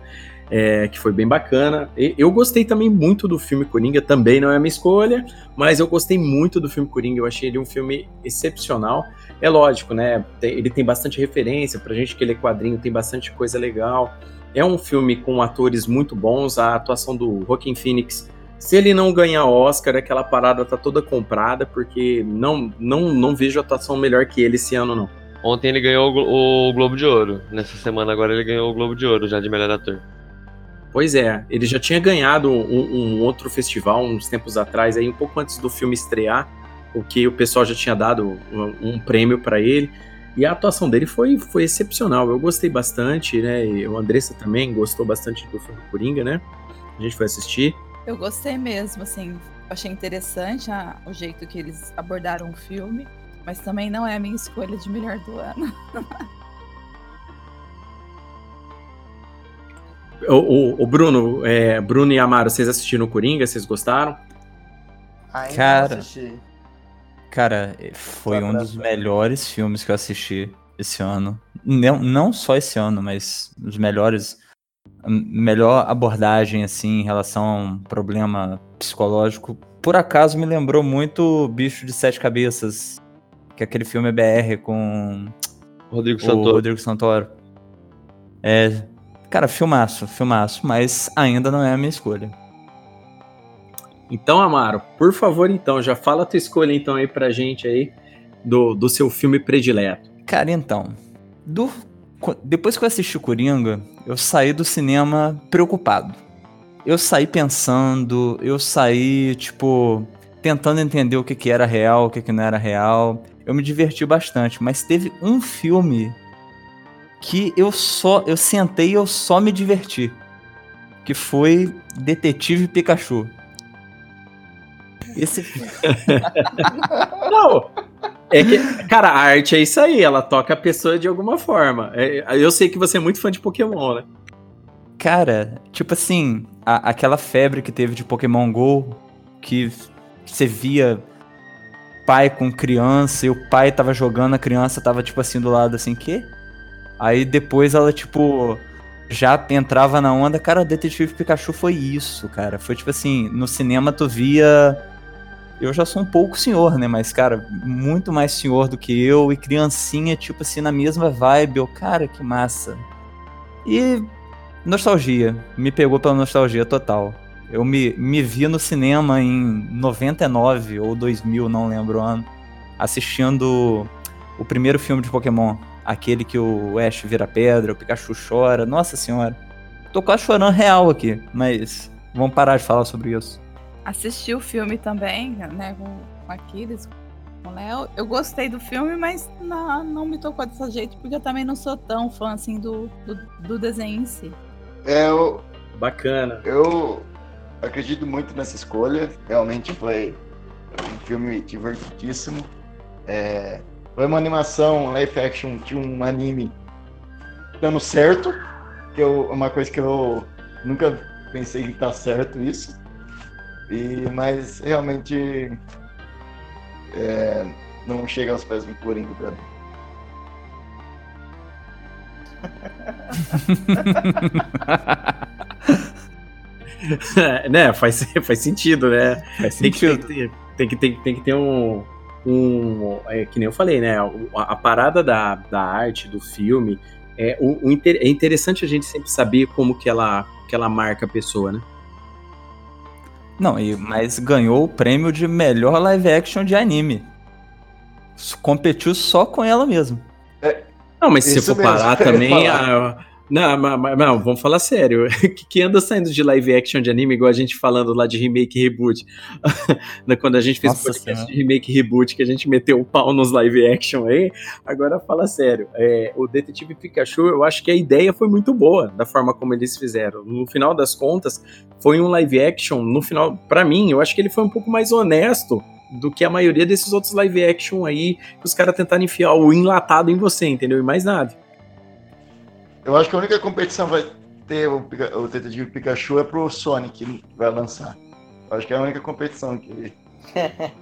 é, que foi bem bacana. E eu gostei também muito do filme Coringa, também não é a minha escolha, mas eu gostei muito do filme Coringa, eu achei ele um filme excepcional. É lógico, né? ele tem bastante referência, pra gente que ele é quadrinho, tem bastante coisa legal. É um filme com atores muito bons, a atuação do Joaquin Phoenix se ele não ganhar Oscar, aquela parada tá toda comprada, porque não, não, não vejo atuação melhor que ele esse ano, não. Ontem ele ganhou o Globo de Ouro. Nessa semana agora ele ganhou o Globo de Ouro já de melhor ator. Pois é, ele já tinha ganhado um, um outro festival uns tempos atrás, aí um pouco antes do filme estrear, o que o pessoal já tinha dado um, prêmio para ele. E a atuação dele foi, foi excepcional. Eu gostei bastante, né? E o Andressa também gostou bastante do filme Coringa, né? A gente foi assistir. Eu gostei mesmo, assim. Achei interessante a- o jeito que eles abordaram o filme, mas também não é a minha escolha de melhor do ano. O, o- o Bruno, é, Bruno e Amaro, vocês assistiram o Coringa? Vocês gostaram? Ainda Cara. não assisti. Cara, foi Só um dos melhores filmes que eu assisti esse ano. Não, não só esse ano, mas os melhores. a Melhor abordagem, assim, em relação a um problema psicológico. Por acaso me lembrou muito Bicho de Sete Cabeças, que é aquele filme BR com Rodrigo o Santoro. Rodrigo Santoro. É. Cara, filmaço, filmaço, mas ainda não é a minha escolha. Então, Amaro, por favor, então, já fala a tua escolha então aí pra gente aí do, do seu filme predileto. Cara, então. do- depois que eu assisti Coringa, eu saí do cinema preocupado. Eu saí pensando, eu saí, tipo, tentando entender o que, que era real, o que, que não era real. Eu me diverti bastante, mas teve um filme que eu só. Eu sentei e eu só me diverti. Que foi Detetive Pikachu. Esse. Não! É que, cara, a arte é isso aí, ela toca a pessoa de alguma forma. É, eu sei que você é muito fã de Pokémon, né? Cara, tipo assim, a- aquela febre que teve de Pokémon GO, que você via pai com criança e o pai tava jogando, a criança tava tipo assim do lado assim, que? Aí depois ela, tipo, já entrava na onda. Cara, Detetive Pikachu foi isso, cara. Foi tipo assim, no cinema tu via. Eu já sou um pouco senhor, né? Mas, cara, muito mais senhor do que eu e criancinha, tipo assim, na mesma vibe. Eu, cara, que massa. E nostalgia. Me pegou pela nostalgia total. Eu me, me vi no cinema em 99 ou 2000, não lembro o ano, assistindo o primeiro filme de Pokémon. Aquele que o Ash vira pedra, o Pikachu chora. Nossa senhora. Tô quase chorando real aqui, mas vamos parar de falar sobre isso. Assisti o filme também, né, com Aquiles, com o Léo. Eu gostei do filme, mas não, não me tocou desse jeito, porque eu também não sou tão fã, assim, do, do, do desenho em si. É, eu, Bacana. eu acredito muito nessa escolha. Realmente foi um filme divertidíssimo. É, foi uma animação live action de um anime dando certo. Que eu, uma coisa que eu nunca pensei que tá certo isso. E, mas realmente é, não chega aos pés do Coringa pra mim. né, faz, faz sentido, né? Faz Tem que, sentido. tem, que- tem que, tem, que- tem que ter um. um é, que nem eu falei, né? A, a parada da, da arte, do filme, é, o, o inter- é interessante a gente sempre saber como que ela, que ela marca a pessoa, né? Não, e, mas ganhou o prêmio de melhor live action de anime. Competiu só com ela mesmo. Não, mas se for mesmo, parar também. a- não, mas, não, vamos falar sério. que, que anda saindo de live action de anime, igual a gente falando lá de remake e reboot. Né, Quando a gente fez o Nossa podcast Senhora. de remake e reboot, que a gente meteu o pau nos live action aí. Agora fala sério. É, o Detetive Pikachu, eu acho que a ideia foi muito boa, da forma como eles fizeram. No final das contas, foi um live action. No final, pra mim, eu acho que ele foi um pouco mais honesto do que a maioria desses outros live action aí, que os caras tentaram enfiar o enlatado em você, entendeu? E mais nada. Eu acho que a única competição vai ter o, o Detetive Pikachu é pro Sonic que vai lançar. Eu acho que é a única competição que.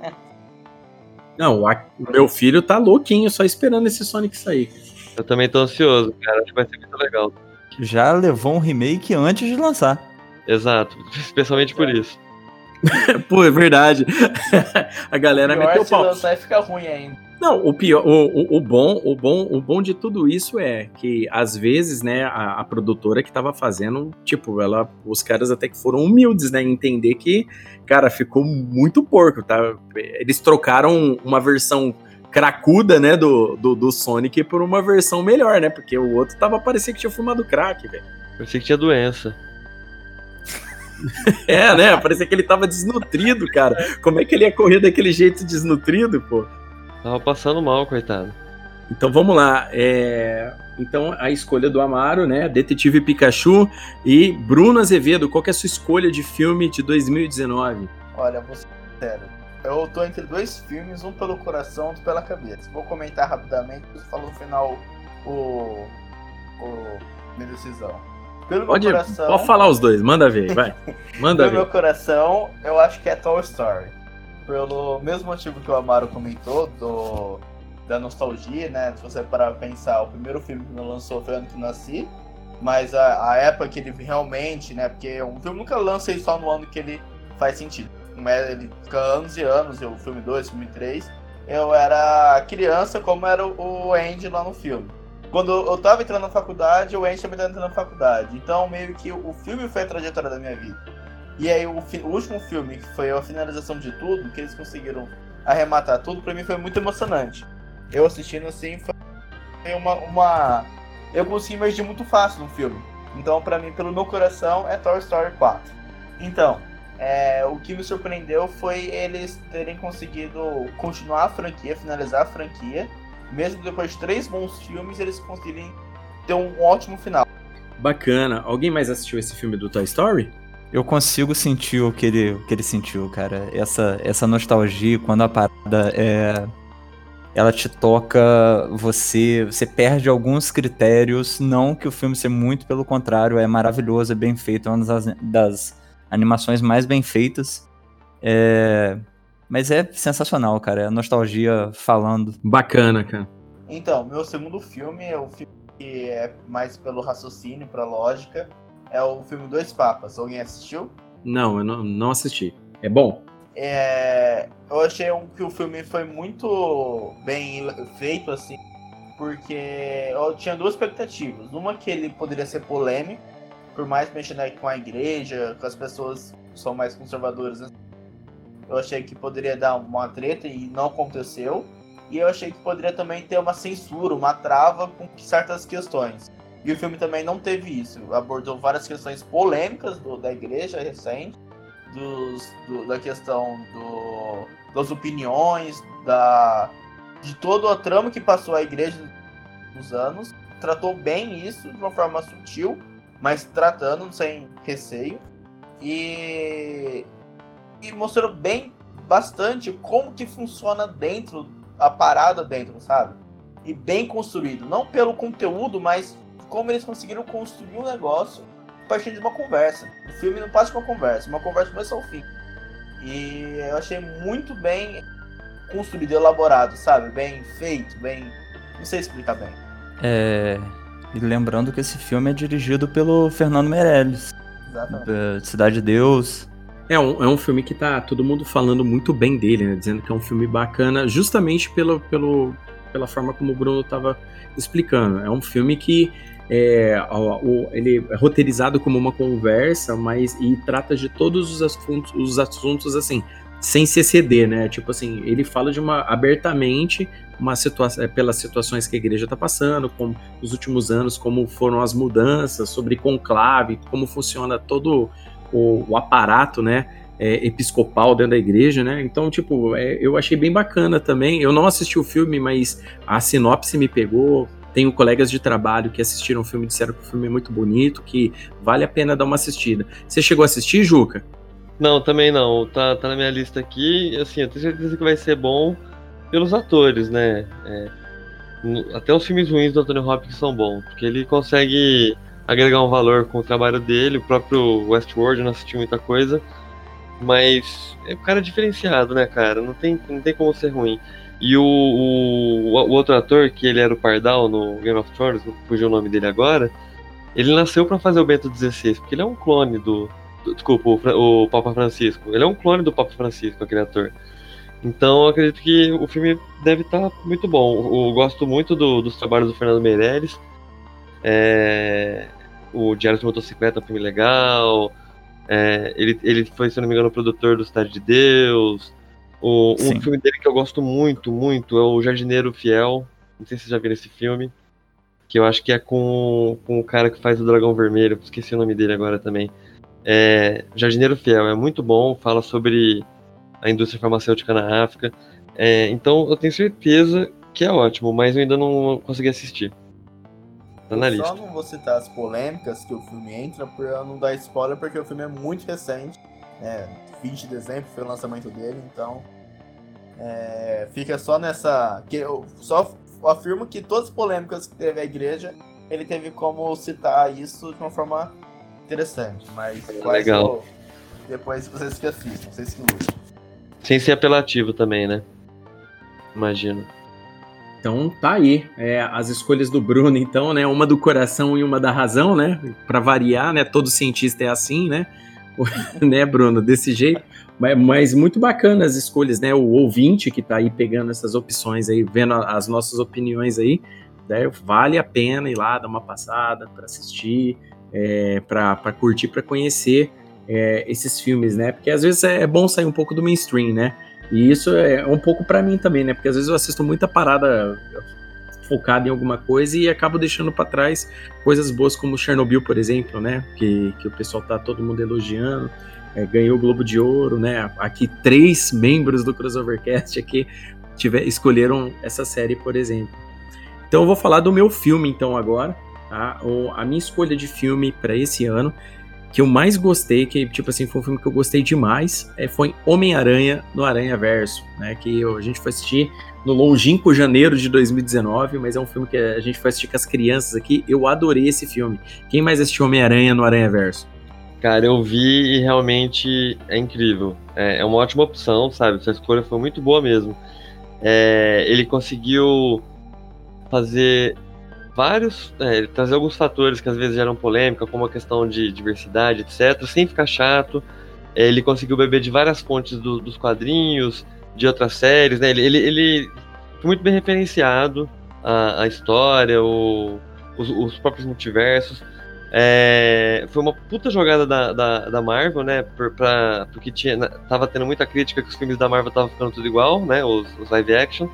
Não, a- o meu filho tá louquinho só esperando esse Sonic sair. Eu também tô ansioso, cara. Acho que vai ser muito legal. Já levou um remake antes de lançar. Exato. Especialmente por isso. Pô, é verdade. a galera meteu o se pau. lançar e fica ruim ainda. Não, o pior, o, o, o bom, o bom, o bom de tudo isso é que às vezes, né, a, a produtora que tava fazendo, tipo, ela, os caras até que foram humildes, né, entender que, cara, ficou muito porco, tá? Eles trocaram uma versão cracuda, né, do, do, do Sonic por uma versão melhor, né? Porque o outro tava parecendo que tinha fumado crack, velho. Sei que tinha doença. É, né? Parecia que ele tava desnutrido, cara. Como é que ele ia correr daquele jeito desnutrido, pô? Tava passando mal, coitado. Então vamos lá. é, Então, a escolha do Amaro, né? Detetive Pikachu e Bruno Azevedo, qual que é a sua escolha de filme de 2019? Olha, vou ser sério. Eu tô entre dois filmes, um pelo coração, outro pela cabeça. Vou comentar rapidamente, você falou no final o. o. minha decisão. Pelo Pode, meu coração. pode falar os dois, manda ver, vai. Manda Pelo meu ver. coração, eu acho que é Toy Story. Pelo mesmo motivo que o Amaro comentou, do, da nostalgia, né? Se você parar pra pensar, o primeiro filme que lançou foi ano que nasci, mas a, a época que ele realmente, né? Porque um filme nunca lança só no ano que ele faz sentido. Mas ele fica anos e anos, o filme 2, filme 3. Eu era criança, como era o Andy lá no filme. Quando eu tava entrando na faculdade, o Andy também tava entrando na faculdade. Então, meio que o filme foi a trajetória da minha vida. E aí, o, o último filme, que foi a finalização de tudo, que eles conseguiram arrematar tudo, pra mim foi muito emocionante. Eu assistindo assim, foi uma. uma... Eu consegui imergir muito fácil no filme. Então, pra mim, pelo meu coração, é Toy Story 4. Então, é, o que me surpreendeu foi eles terem conseguido continuar a franquia, finalizar a franquia. Mesmo depois de três bons filmes, eles conseguirem ter um ótimo final. Bacana. Alguém mais assistiu esse filme do Toy Story? Eu consigo sentir o que ele, o que ele sentiu, cara. Essa, essa nostalgia, quando a parada é. Ela te toca, você, você perde alguns critérios. Não que o filme seja muito pelo contrário, é maravilhoso, é bem feito, é uma das, das animações mais bem feitas. É, mas é sensacional, cara. É a nostalgia falando. Bacana, cara. Então, meu segundo filme é o filme que é mais pelo raciocínio, pra lógica. É o filme Dois Papas. Alguém assistiu? Não, eu não, não assisti. É bom? É, eu achei que o filme foi muito bem feito, assim, porque eu tinha duas expectativas. Uma que ele poderia ser polêmico, por mais mexendo com a igreja, com as pessoas que são mais conservadoras. né? Eu achei que poderia dar uma treta e não aconteceu. E eu achei que poderia também ter uma censura, uma trava com certas questões. E o filme também não teve isso. Abordou várias questões polêmicas do- da igreja recente dos, do- da questão do, das opiniões, da, de toda a trama que passou a igreja nos anos. Tratou bem isso de uma forma sutil, mas tratando sem receio. E, e mostrou bem, bastante, como que funciona dentro, a parada dentro, sabe? E bem construído. Não pelo conteúdo, mas como eles conseguiram construir um negócio a partir de uma conversa. O filme não passa de uma conversa, uma conversa começa ao fim. E eu achei muito bem construído, elaborado, sabe? Bem feito, bem. Não sei explicar bem. É, e lembrando que esse filme é dirigido pelo Fernando Meirelles, Exatamente. da Cidade de Deus. É um, é um filme que tá todo mundo falando muito bem dele, né? Dizendo que é um filme bacana, justamente pelo, pelo, pela forma como o Bruno tava explicando. É um filme que é, o- ele é roteirizado como uma conversa, mas e trata de todos os assuntos, os assuntos assim, sem se exceder, né? Tipo assim, ele fala de uma abertamente uma situação pelas situações que a igreja está passando, como nos últimos anos, como foram as mudanças, sobre conclave, como funciona todo o, o aparato, né? é, episcopal dentro da igreja, né? Então, tipo, é, eu achei bem bacana também. Eu não assisti o filme, mas a sinopse me pegou. Tenho colegas de trabalho que assistiram o filme e disseram que o filme é muito bonito, que vale a pena dar uma assistida. Você chegou a assistir, Juca? Não, também não. Tá, tá na minha lista aqui. Assim, eu tenho certeza que vai ser bom pelos atores, né? É, até os filmes ruins do Anthony Hopkins são bons, porque ele consegue agregar um valor com o trabalho dele. O próprio Westworld eu não assisti muita coisa, mas é um cara diferenciado, né, cara? Não tem, não tem como ser ruim. E o, o, o outro ator, que ele era o Pardal no Game of Thrones, não fugiu o nome dele agora, ele nasceu pra fazer o Bento XVI, porque ele é um clone do, do- Desculpa, o, o Papa Francisco. Ele é um clone do Papa Francisco, aquele ator. Então eu acredito que o filme deve estar muito bom. Eu, eu gosto muito do- dos trabalhos do Fernando Meirelles. É, o Diário de Motocicleta é um filme legal. É, ele, ele foi, se não me engano, o produtor do Cidade de Deus. O, Sim. um filme dele que eu gosto muito, muito é o Jardineiro Fiel. Não sei se vocês já viram esse filme. Que eu acho que é com, com o cara que faz o Dragão Vermelho. Esqueci o nome dele agora também. É, Jardineiro Fiel é muito bom, fala sobre a indústria farmacêutica na África. É, então eu tenho certeza que é ótimo, mas eu ainda não consegui assistir. Tá na Eu só lista. não vou citar as polêmicas que o filme entra por eu não dar spoiler, porque o filme é muito recente. Né? 20 de dezembro foi o lançamento dele, então. é, fica só nessa. Que eu só afirmo que todas as polêmicas que teve a igreja, ele teve como citar isso de uma forma interessante. Mas quais Legal. eu- depois vocês que assistam, vocês que lutem. Sem ser apelativo também, né? Imagino. Então tá aí, é, as escolhas do Bruno, então, né? Uma do coração e uma da razão, né? Pra variar, né? Todo cientista é assim, né? né, Bruno? Desse jeito. Mas, mas muito bacana as escolhas, né? O ouvinte que tá aí pegando essas opções aí, vendo as nossas opiniões aí, né? Vale a pena ir lá dar uma passada pra assistir, é, pra curtir, pra conhecer é, esses filmes, né? Porque às vezes é bom sair um pouco do mainstream, né? E isso é um pouco pra mim também, né? Porque às vezes eu assisto muita parada focada em alguma coisa e acabo deixando pra trás coisas boas como Chernobyl, por exemplo, né? Que, que o pessoal tá todo mundo elogiando. É, ganhou o Globo de Ouro, né? Aqui três membros do Crossovercast aqui tiver, escolheram essa série, por exemplo. Então eu vou falar do meu filme então agora, tá? O- a minha escolha de filme pra esse ano que eu mais gostei, que tipo assim, foi um filme que eu gostei demais, é, foi Homem-Aranha no Aranha Verso, né? Que eu- a gente foi assistir no longínquo janeiro de 2019, mas é um filme que a gente foi assistir com as crianças aqui. Eu adorei esse filme. Quem mais assistiu Homem-Aranha no Aranha Verso? Cara, eu vi e realmente é incrível. É, é uma ótima opção, sabe? Sua escolha foi muito boa mesmo. É, ele conseguiu fazer vários. é, trazer alguns fatores que às vezes geram polêmica, como a questão de diversidade, etc., sem ficar chato. É, Ele conseguiu beber de várias fontes do- dos quadrinhos, de outras séries, né? Ele, ele, ele foi muito bem referenciado a, a história, o- os, os próprios multiversos. É, foi uma puta jogada da, da, da Marvel, né? Por, pra, porque tinha, tava tendo muita crítica que os filmes da Marvel estavam ficando tudo igual, né? Os, os live action.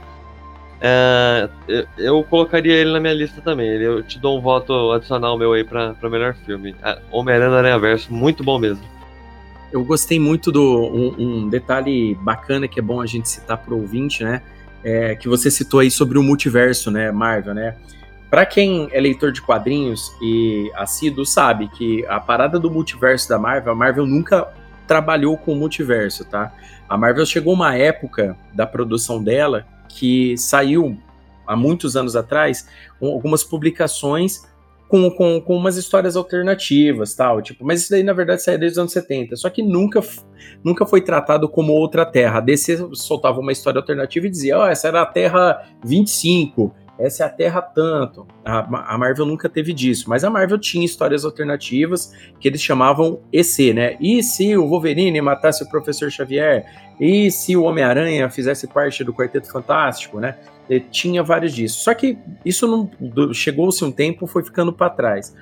É, eu, eu colocaria ele na minha lista também. Eu te dou um voto adicional meu aí pra, pra melhor filme. Homem-Aranha Aranha Verso, muito bom mesmo. Eu gostei muito do um, um detalhe bacana que é bom a gente citar pro ouvinte, né? É, que você citou aí sobre o multiverso, né, Marvel, né? Pra quem é leitor de quadrinhos e assíduo sabe que a parada do multiverso da Marvel, a Marvel nunca trabalhou com o multiverso, tá? A Marvel chegou uma época da produção dela que saiu há muitos anos atrás um- algumas publicações com, com, com umas histórias alternativas, tal, tipo, mas isso daí na verdade saiu desde os anos 70, só que nunca, nunca foi tratado como outra terra. A DC soltava uma história alternativa e dizia, ó, essa era a Terra 25, essa é a Terra tanto. A, a Marvel nunca teve disso, mas a Marvel tinha histórias alternativas que eles chamavam EC, né? E se o Wolverine matasse o Professor Xavier? E se o Homem-Aranha fizesse parte do Quarteto Fantástico, né? Tinha vários disso. Só que isso não chegou-se um tempo, foi ficando para trás.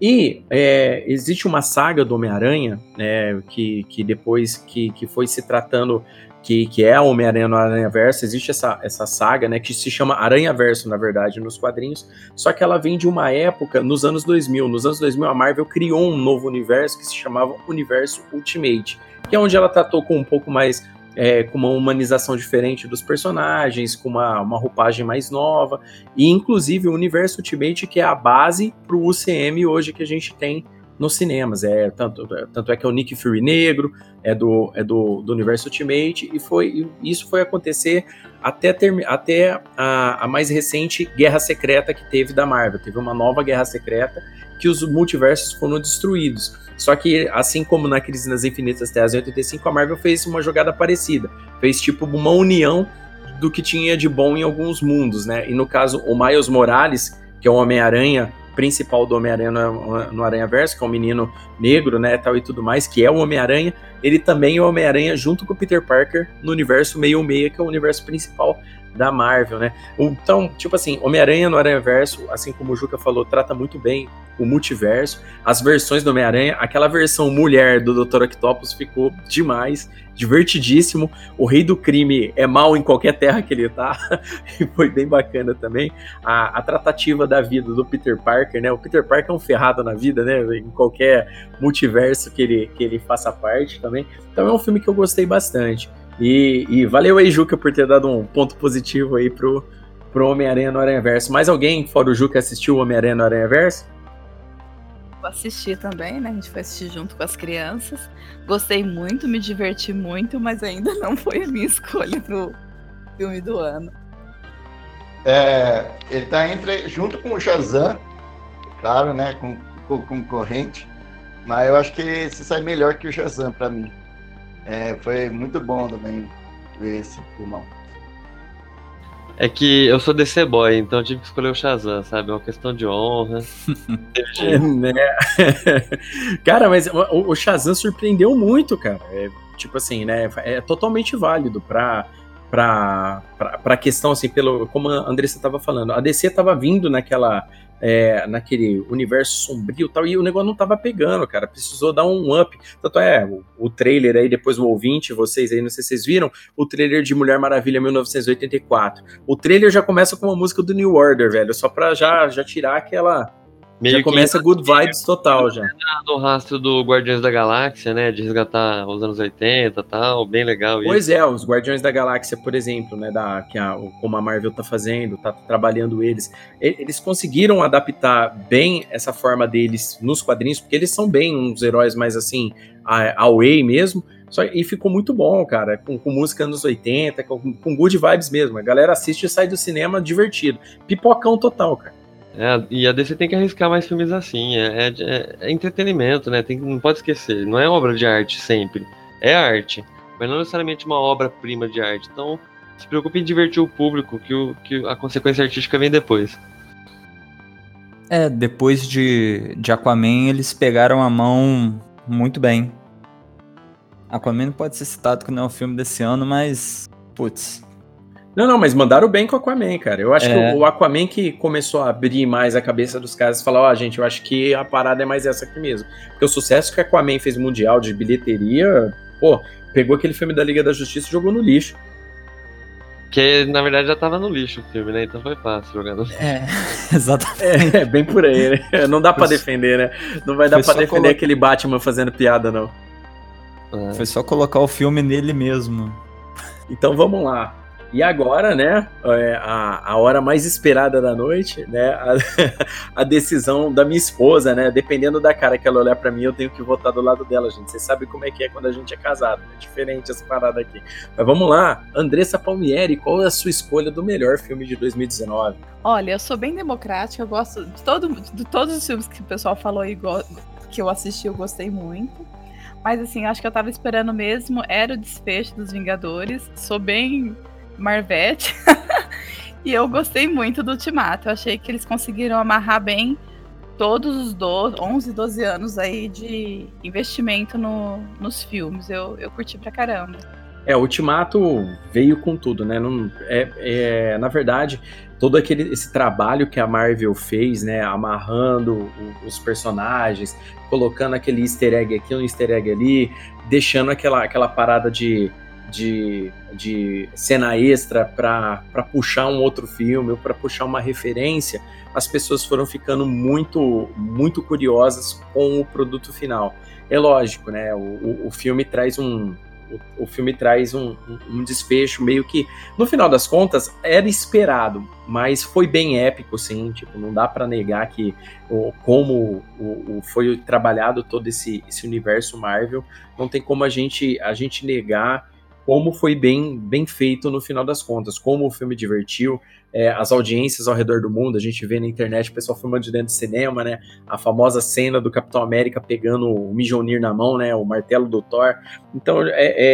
E é, existe uma saga do Homem-Aranha, né, que, que depois que, que foi se tratando, que, que é Homem-Aranha no Aranha Verso, existe essa, essa saga, né, que se chama Aranha Verso, na verdade, nos quadrinhos, só que ela vem de uma época, nos anos 2000. Nos anos 2000, a Marvel criou um novo universo que se chamava Universo Ultimate, que é onde ela tratou com um pouco mais é, com uma humanização diferente dos personagens, com uma, uma roupagem mais nova, e inclusive o universo Ultimate, que é a base para o UCM hoje que a gente tem nos cinemas. É, tanto, tanto é que é o Nick Fury negro, é do, é do, do universo Ultimate, e foi, e isso foi acontecer até, termi- até a, a mais recente Guerra Secreta que teve da Marvel. Teve uma nova Guerra Secreta que os multiversos foram destruídos. Só que, assim como na Crise nas Infinitas Terras em 85, a Marvel fez uma jogada parecida. Fez tipo uma união do que tinha de bom em alguns mundos, né? E no caso, o Miles Morales, que é o Homem-Aranha principal do Homem-Aranha no, no Aranha Verso, que é um menino negro, né, tal e tudo mais, que é o Homem-Aranha, ele também é o Homem-Aranha junto com o Peter Parker no universo 66, que é o universo principal da Marvel, né? Então, tipo assim, Homem-Aranha no Aranha Verso, assim como o Juca falou, trata muito bem o multiverso, as versões do Homem-Aranha, aquela versão mulher do Dr. Octopus ficou demais, divertidíssimo. O Rei do Crime é mal em qualquer terra que ele tá, e foi bem bacana também. A, a tratativa da vida do Peter Parker, né? O Peter Parker é um ferrado na vida, né? Em qualquer multiverso que ele, que ele faça parte também. Então é um filme que eu gostei bastante. E, e valeu aí, Juca, por ter dado um ponto positivo aí pro, pro Homem-Aranha no Aranha Verso. Mais alguém, fora o Ju, que assistiu o Homem-Aranha no Aranha Verso? Eu assisti também, né? A gente foi assistir junto com as crianças. Gostei muito, me diverti muito, mas ainda não foi a minha escolha pro filme do ano. É, ele tá entre, junto com o Shazam, claro, né, com, com concorrente, mas eu acho que esse sai melhor que o Shazam pra mim. É, foi muito bom também ver esse filmão. É que eu sou DC boy, então eu tive que escolher o Shazam, sabe? É uma questão de honra. Teve jeito. né? cara, mas o, o Shazam surpreendeu muito, cara. É, tipo assim, né? É totalmente válido pra, pra, pra, pra questão, assim, pelo, como a Andressa tava falando. A DC tava vindo naquela. É, naquele universo sombrio tal, e o negócio não tava pegando, cara. Precisou dar um up. Tanto é, o, o trailer aí, depois o ouvinte, vocês aí, não sei se vocês viram, o trailer de Mulher Maravilha 1984. O trailer já começa com uma música do New Order, velho, só pra já, já tirar aquela. Meio já começa good vibes total já. no rastro do Guardiões da Galáxia, né? De resgatar os anos 80 e tal, bem legal isso. Pois é, os Guardiões da Galáxia, por exemplo, né, da, que a, o- como a Marvel tá fazendo, tá trabalhando eles, eles conseguiram adaptar bem essa forma deles nos quadrinhos, porque eles são bem uns heróis mais assim, a- away mesmo, só, e ficou muito bom, cara, com, com música anos 80, com, com good vibes mesmo, a galera assiste e sai do cinema divertido, pipocão total, cara. É, e a DC tem que arriscar mais filmes assim. É, é- é entretenimento, né? Tem, não pode esquecer. Não é obra de arte sempre. É arte. Mas não necessariamente uma obra-prima de arte. Então, se preocupe em divertir o público, que, o, que a consequência artística vem depois. É, depois de, de Aquaman, eles pegaram a mão muito bem. Aquaman pode ser citado que não é um filme desse ano, mas. Putz. Não, não, mas mandaram bem com o Aquaman, cara. Eu acho É. que o Aquaman que começou a abrir mais a cabeça dos caras e falar, ó, gente, eu acho que a parada é mais essa aqui mesmo. Porque o sucesso que o Aquaman fez mundial de bilheteria, pô, pegou aquele filme da Liga da Justiça e jogou no lixo. Que na verdade já tava no lixo o filme, né? Então foi fácil jogar no É, exatamente. É, é bem por aí, né? Não dá pra Foi- defender, né? Não vai dar só defender colo- aquele Batman fazendo piada, não. É. Foi só colocar o filme nele mesmo. Então vamos lá. E agora, né, é, a, a hora mais esperada da noite, né, a, a decisão da minha esposa, né, dependendo da cara que ela olhar pra mim, eu tenho que votar do lado dela, gente. Você sabe como é que é quando a gente é casado, é diferente essa parada aqui. Mas vamos lá, Andressa Palmieri, qual é a sua escolha do melhor filme de 2019? Olha, eu sou bem democrática, eu gosto de, todo, de todos os filmes que o pessoal falou go- que eu assisti, eu gostei muito. Mas assim, acho que eu tava esperando mesmo, era o desfecho dos Vingadores. Sou bem Marvete. e eu gostei muito do Ultimato. Eu achei que eles conseguiram amarrar bem todos os do, 11, 12 anos aí de investimento no- nos filmes. Eu, eu curti pra caramba. É, o Ultimato veio com tudo, né? Não, é, é, na verdade, todo aquele esse trabalho que a Marvel fez, né? Amarrando o- os personagens, colocando aquele easter egg aqui, um easter egg ali, deixando aquela, aquela parada de, de, de cena extra para puxar um outro filme ou para puxar uma referência, as pessoas foram ficando muito, muito curiosas com o produto final. É lógico, né? O, o, filme traz um, o, filme traz um, um- desfecho meio que, no final das contas, era esperado, mas foi bem épico, sim. Tipo, não dá pra negar que o, como o- foi trabalhado todo esse, esse universo Marvel, não tem como a gente, a gente negar como foi bem, bem feito no final das contas, como o filme divertiu, é, as audiências ao redor do mundo, a gente vê na internet o pessoal filmando de dentro do cinema, né? A famosa cena do Capitão América pegando o Mjolnir na mão, né? O martelo do Thor. Então, é,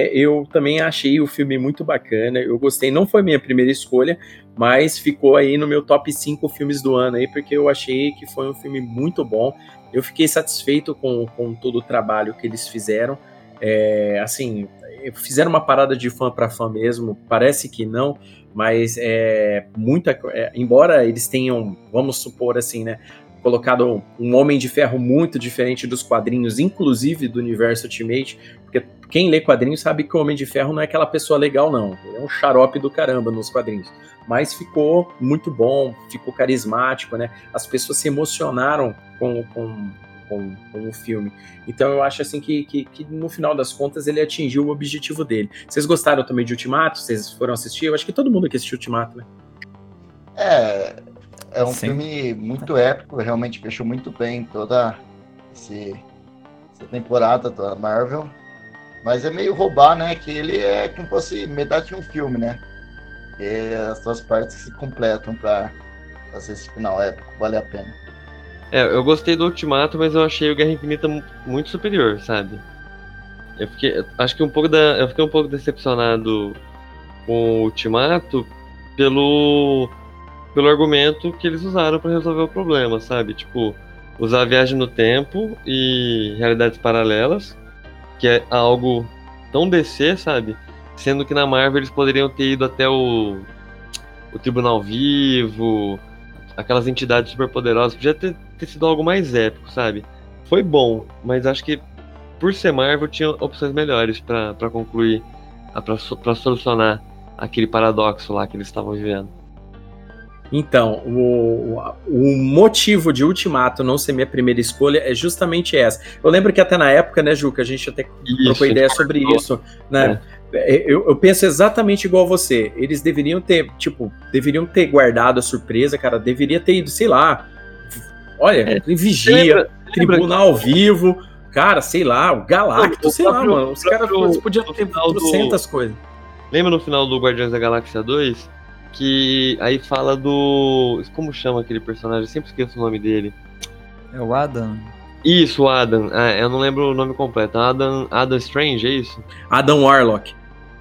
é, eu também achei o filme muito bacana. Eu gostei. Não foi minha primeira escolha, mas ficou aí no meu top 5 filmes do ano aí, porque eu achei que foi um filme muito bom. Eu fiquei satisfeito com, com todo o trabalho que eles fizeram. É, assim, fizeram uma parada de fã para fã mesmo. Parece que não, mas é muita. é, embora eles tenham, vamos supor assim, né? Colocado um Homem de Ferro muito diferente dos quadrinhos, inclusive do universo Ultimate, porque quem lê quadrinhos sabe que o Homem de Ferro não é aquela pessoa legal, não. Ele é um xarope do caramba nos quadrinhos. Mas ficou muito bom, ficou carismático, né? As pessoas se emocionaram com, com, com, com o filme. Então eu acho assim que, que, que, no final das contas ele atingiu o objetivo dele. Vocês gostaram também de Ultimato? Vocês foram assistir? Eu acho que todo mundo aqui assistiu Ultimato, né? É, é um Sim. filme muito épico, realmente fechou muito bem toda esse- essa temporada da Marvel. Mas é meio roubar, né? Que ele é como se fosse metade de um filme, né? E as duas partes se completam pra fazer esse final épico, vale a pena. É, eu gostei do Ultimato, mas eu achei o Guerra Infinita mu- muito superior, sabe? Eu fiquei, acho que um pouco da, eu fiquei um pouco decepcionado com o Ultimato pelo pelo argumento que eles usaram pra resolver o problema, sabe? Tipo, usar a viagem no tempo e realidades paralelas, que é algo tão DC, sabe? Sendo que na Marvel eles poderiam ter ido até o o Tribunal Vivo, aquelas entidades superpoderosas, podia ter, ter sido algo mais épico, sabe? Foi bom, mas acho que por ser Marvel tinha opções melhores pra concluir, pra solucionar aquele paradoxo lá que eles estavam vivendo. Então, o, o- o motivo de Ultimato não ser minha primeira escolha é justamente essa. Eu lembro que até na época, né, Ju, que a gente até trocou ideia sobre isso, né? Eu, eu penso exatamente igual você. Eles deveriam ter, tipo, deveriam ter guardado a surpresa, cara. Deveria ter ido, sei lá. Olha, em vigia, Lembra- tribunal ao vivo, cara, sei lá, o Galactus, O sei lá, próprio- mano. Os caras podiam ter final do- trocentas coisas. Lembra no final do Guardiões da Galáxia 2? Que aí fala do. Como chama aquele personagem? Eu sempre esqueço o nome dele. É o Adam. Isso, o Adam. Ah, eu não lembro o nome completo. Adam, Adam Strange, é isso? Adam Warlock.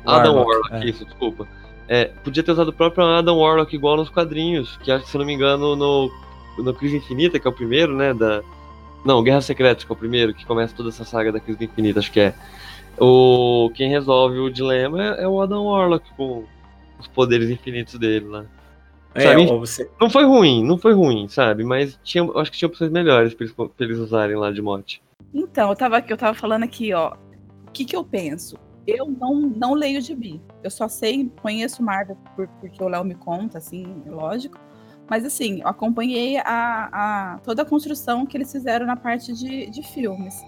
Adam Warlock, Warlock, é. isso, desculpa. É, podia ter usado o próprio Adam Warlock igual nos quadrinhos, que acho que, se não me engano, no, no Crise Infinita, que é o primeiro, né, da... Não, Guerra Secreta, que é o primeiro, que começa toda essa saga da Crise Infinita, acho que é. O... Quem resolve o dilema é, é o Adam Warlock, com os poderes infinitos dele lá. É, Sabe? ó, você, Não foi ruim, não foi ruim, sabe? Mas tinha, eu acho que tinha opções melhores pra eles, pra eles usarem lá de mote. Então, eu tava, eu tava falando aqui, ó. O que que eu penso? Eu não, não leio de bi. Eu só sei, conheço Marvel por- porque o Léo me conta, assim, lógico. Mas assim, eu acompanhei a, a- toda a construção que eles fizeram na parte de, de filmes.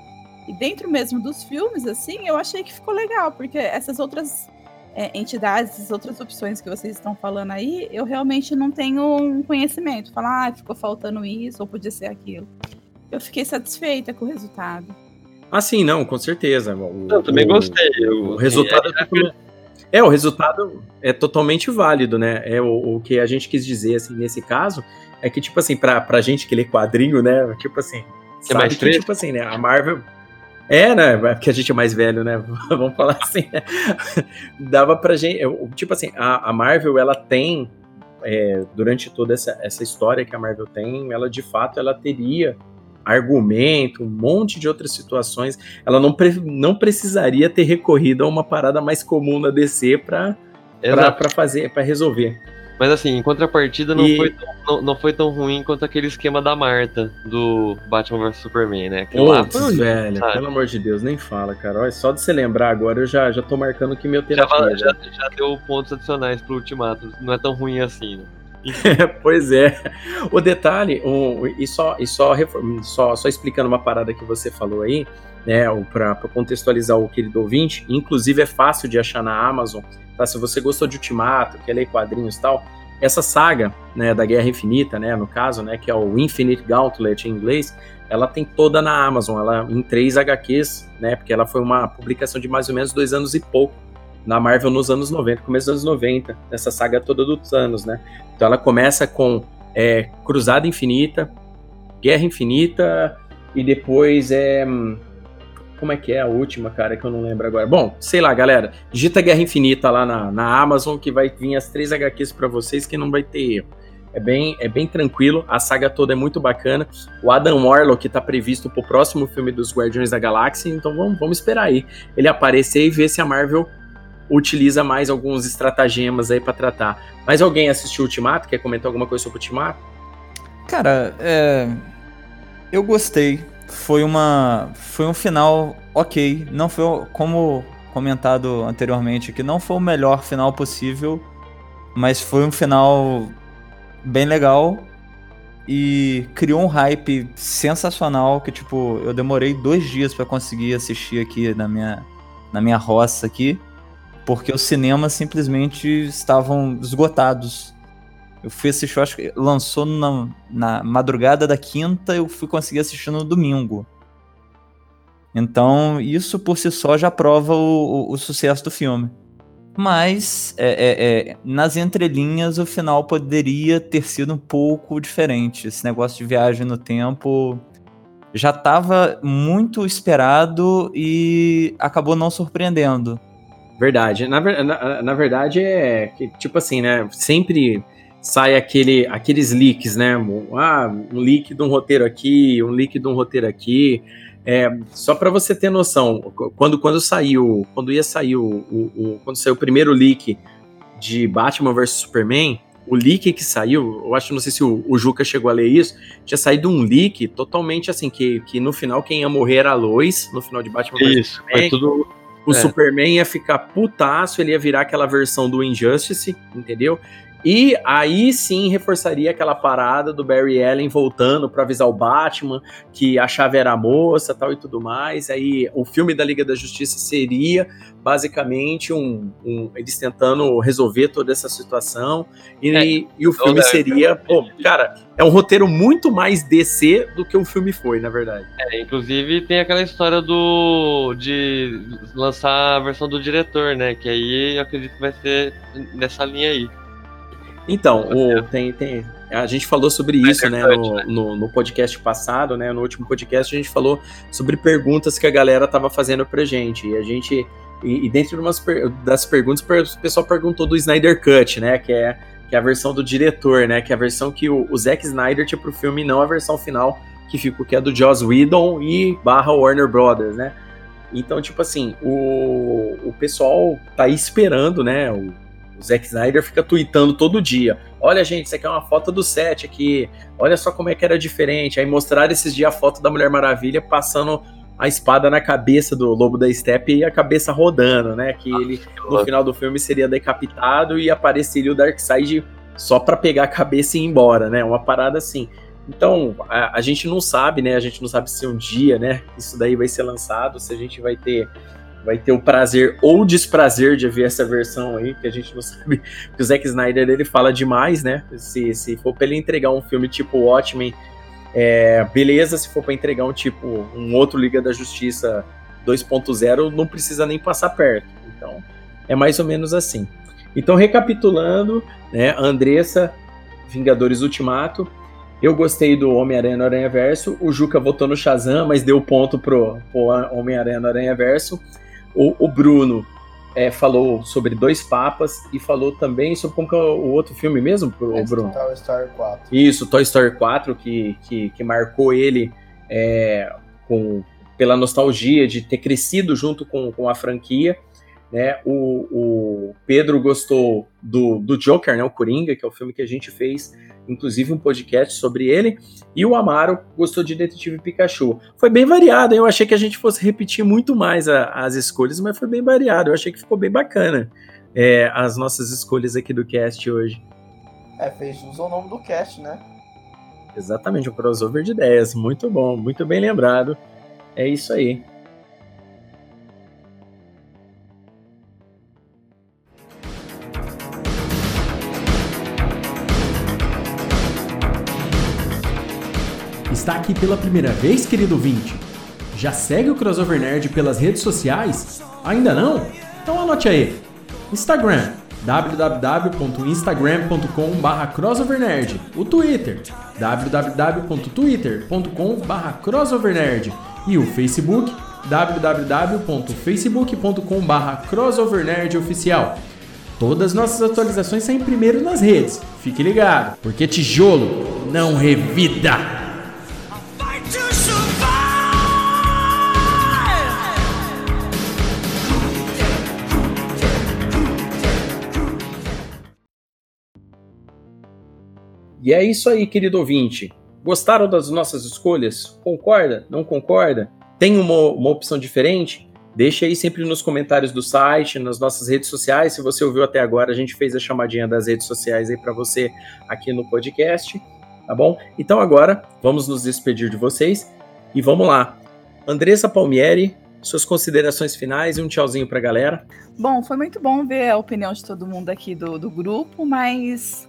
E dentro mesmo dos filmes, assim, eu achei que ficou legal, porque essas outras é, entidades, essas outras opções que vocês estão falando aí, eu realmente não tenho um conhecimento. Falar, ah, ficou faltando isso, ou podia ser aquilo. Eu fiquei satisfeita com o resultado. Ah, sim, não, com certeza. O, Eu também o- gostei. O Eu, resultado é, totalmente- é, o resultado é totalmente válido, né? É o, o que a gente quis dizer assim nesse caso é que tipo assim pra, pra gente que lê quadrinho, né? Tipo assim, Que é sabe mais que fresco. tipo assim, né? A Marvel é, né? é Porque a gente é mais velho, né? Vamos falar assim. Né? Dava pra gente, tipo assim, a, a Marvel ela tem é, durante toda essa, essa história que a Marvel tem, ela de fato ela teria argumento, um monte de outras situações. Ela não, pre- não precisaria ter recorrido a uma parada mais comum na DC Exato. pra fazer, para resolver. Mas assim, em contrapartida, não, E- foi tão, não, não foi tão ruim quanto aquele esquema da Marta, do Batman vs Superman, né? Que lá Putz, horrível, velho, sabe? pelo amor de Deus, nem fala, cara. Olha, só de você lembrar agora, eu já, já tô marcando que meu terapia. já. já, já deu pontos adicionais pro Ultimato. Não é tão ruim assim, né? pois é. O detalhe, um, e, só, e só, só, só explicando uma parada que você falou aí, né, para contextualizar o querido ouvinte, inclusive é fácil de achar na Amazon, tá? Se você gostou de Ultimato, quer ler quadrinhos e tal, essa saga, né, da Guerra Infinita, né, no caso, né, que é o Infinite Gauntlet em inglês, ela tem toda na Amazon, ela em três HQs, né, porque ela foi uma publicação de mais ou menos dois anos e pouco na Marvel nos anos 90, começo dos anos 90, essa saga toda dos anos, né? Então ela começa com é, Cruzada Infinita, Guerra Infinita e depois é. hum, Como é que é a última, cara, que eu não lembro agora? Bom, sei lá, galera. Digita Guerra Infinita lá na, na Amazon que vai vir as três HQs pra vocês que não vai ter erro. É bem, é bem tranquilo, a saga toda é muito bacana. O Adam Warlock tá previsto pro próximo filme dos Guardiões da Galáxia, então vamos, vamos esperar aí ele aparecer e ver se a Marvel utiliza mais alguns estratagemas aí pra tratar. Mas alguém assistiu Ultimato? Quer comentar alguma coisa sobre Ultimato? Cara, é. Eu gostei. Foi uma. Foi um final ok. Não foi, como comentado anteriormente, que não foi o melhor final possível. Mas foi um final bem legal. E criou um hype sensacional que, tipo, eu demorei dois dias pra conseguir assistir aqui na minha, na minha roça aqui. Porque os cinemas simplesmente estavam esgotados. Eu fui assistir, eu acho que lançou na, na madrugada da quinta, eu fui conseguir assistir no domingo. Então, isso por si só já prova o, o- o sucesso do filme. Mas, é, é, é, nas entrelinhas, o final poderia ter sido um pouco diferente. Esse negócio de viagem no tempo já estava muito esperado e acabou não surpreendendo. Verdade. Na, na, na verdade é que, tipo assim, né? Sempre sai aquele, aqueles leaks, né? Ah, um leak de um roteiro aqui, um leak de um roteiro aqui. É, só para você ter noção, quando, quando saiu, quando ia sair o, o- o- quando saiu o primeiro leak de Batman vs Superman, o leak que saiu, eu acho, não sei se o, o Juca chegou a ler isso, tinha saído um leak totalmente assim, que, que no final quem ia morrer era a Lois, no final de Batman vs Isso, foi tudo. O É. Superman ia ficar putaço, ele ia virar aquela versão do Injustice, entendeu? E aí sim reforçaria aquela parada do Barry Allen voltando pra avisar o Batman que a chave era a moça tal e tudo mais. Aí o filme da Liga da Justiça seria basicamente um, um- eles tentando resolver toda essa situação. E, É. e o filme seria, pô, cara, é um roteiro muito mais DC do que o filme foi, na verdade. É, inclusive tem aquela história do de lançar a versão do diretor, né? Que aí eu acredito que vai ser nessa linha aí. Então, o- tem, tem, a gente falou sobre isso, né, Snyder Cut, no, no, no podcast passado, né, no último podcast a gente falou sobre perguntas que a galera tava fazendo pra gente, e a gente, e, e dentro de umas per- das perguntas, o pessoal perguntou do Snyder Cut, né, que é, que é a versão do diretor, né, que é a versão que o, o Zack Snyder tinha pro filme, não a versão final que ficou, que é do Joss Whedon e barra Warner Brothers, né, então, tipo assim, o, o pessoal tá esperando, né, o, o Zack Snyder fica tweetando todo dia. Olha, gente, isso aqui é uma foto do set aqui. Olha só como é que era diferente. Aí mostraram esses dias a foto da Mulher Maravilha passando a espada na cabeça do Lobo da Steppe e a cabeça rodando, né? Que ele, no final do filme, seria decapitado e apareceria o Darkseid só pra pegar a cabeça e ir embora, né? Uma parada assim. Então, a, a gente não sabe, né? A gente não sabe se um dia, né, isso daí vai ser lançado, se a gente vai ter vai ter o prazer ou desprazer de ver essa versão aí, que a gente não sabe. O Zack Snyder ele fala demais, né? Se, se for pra ele entregar um filme tipo Watchmen, é, beleza. Se for pra entregar um tipo, um outro Liga da Justiça 2.0, não precisa nem passar perto. Então, é mais ou menos assim. Então, recapitulando, né? Andressa, Vingadores Ultimato. Eu gostei do Homem-Aranha no Aranha Verso. O Juca votou no Shazam, mas deu ponto pro, pro Homem-Aranha no Aranha Verso. O, o Bruno é, falou sobre dois papas e falou também sobre como que é o outro filme mesmo, o Bruno? Toy Story 4. Isso, Toy Story 4, que, que, que marcou ele é, com, pela nostalgia de ter crescido junto com, com a franquia. Né? O, o Pedro gostou do, do Joker, né? o Coringa, que é o filme que a gente fez, inclusive um podcast sobre ele. E o Amaro gostou de Detetive Pikachu. Foi bem variado, hein? eu achei que a gente fosse repetir muito mais a- as escolhas, mas foi bem variado. Eu achei que ficou bem bacana é, as nossas escolhas aqui do cast hoje. É, fez jus ao nome do cast, né? Exatamente, um crossover de ideias. Muito bom, muito bem lembrado. É isso aí. Está aqui pela primeira vez, querido ouvinte? Já segue o Crossover Nerd pelas redes sociais? Ainda não? Então anote aí. Instagram www.instagram.com.br crossovernerd O Twitter www.twitter.com.br crossovernerd E o Facebook www.facebook.com.br crossovernerd Todas nossas atualizações saem primeiro nas redes. Fique ligado, porque tijolo não revida. E é isso aí, querido ouvinte. Gostaram das nossas escolhas? Concorda? Não concorda? Tem uma, uma opção diferente? Deixe aí sempre nos comentários do site, nas nossas redes sociais. Se você ouviu até agora, a gente fez a chamadinha das redes sociais aí para você aqui no podcast, tá bom? Então agora vamos nos despedir de vocês e vamos lá. Andressa Palmieri, suas considerações finais e um tchauzinho pra galera. Bom, foi muito bom ver a opinião de todo mundo aqui do, do grupo, mas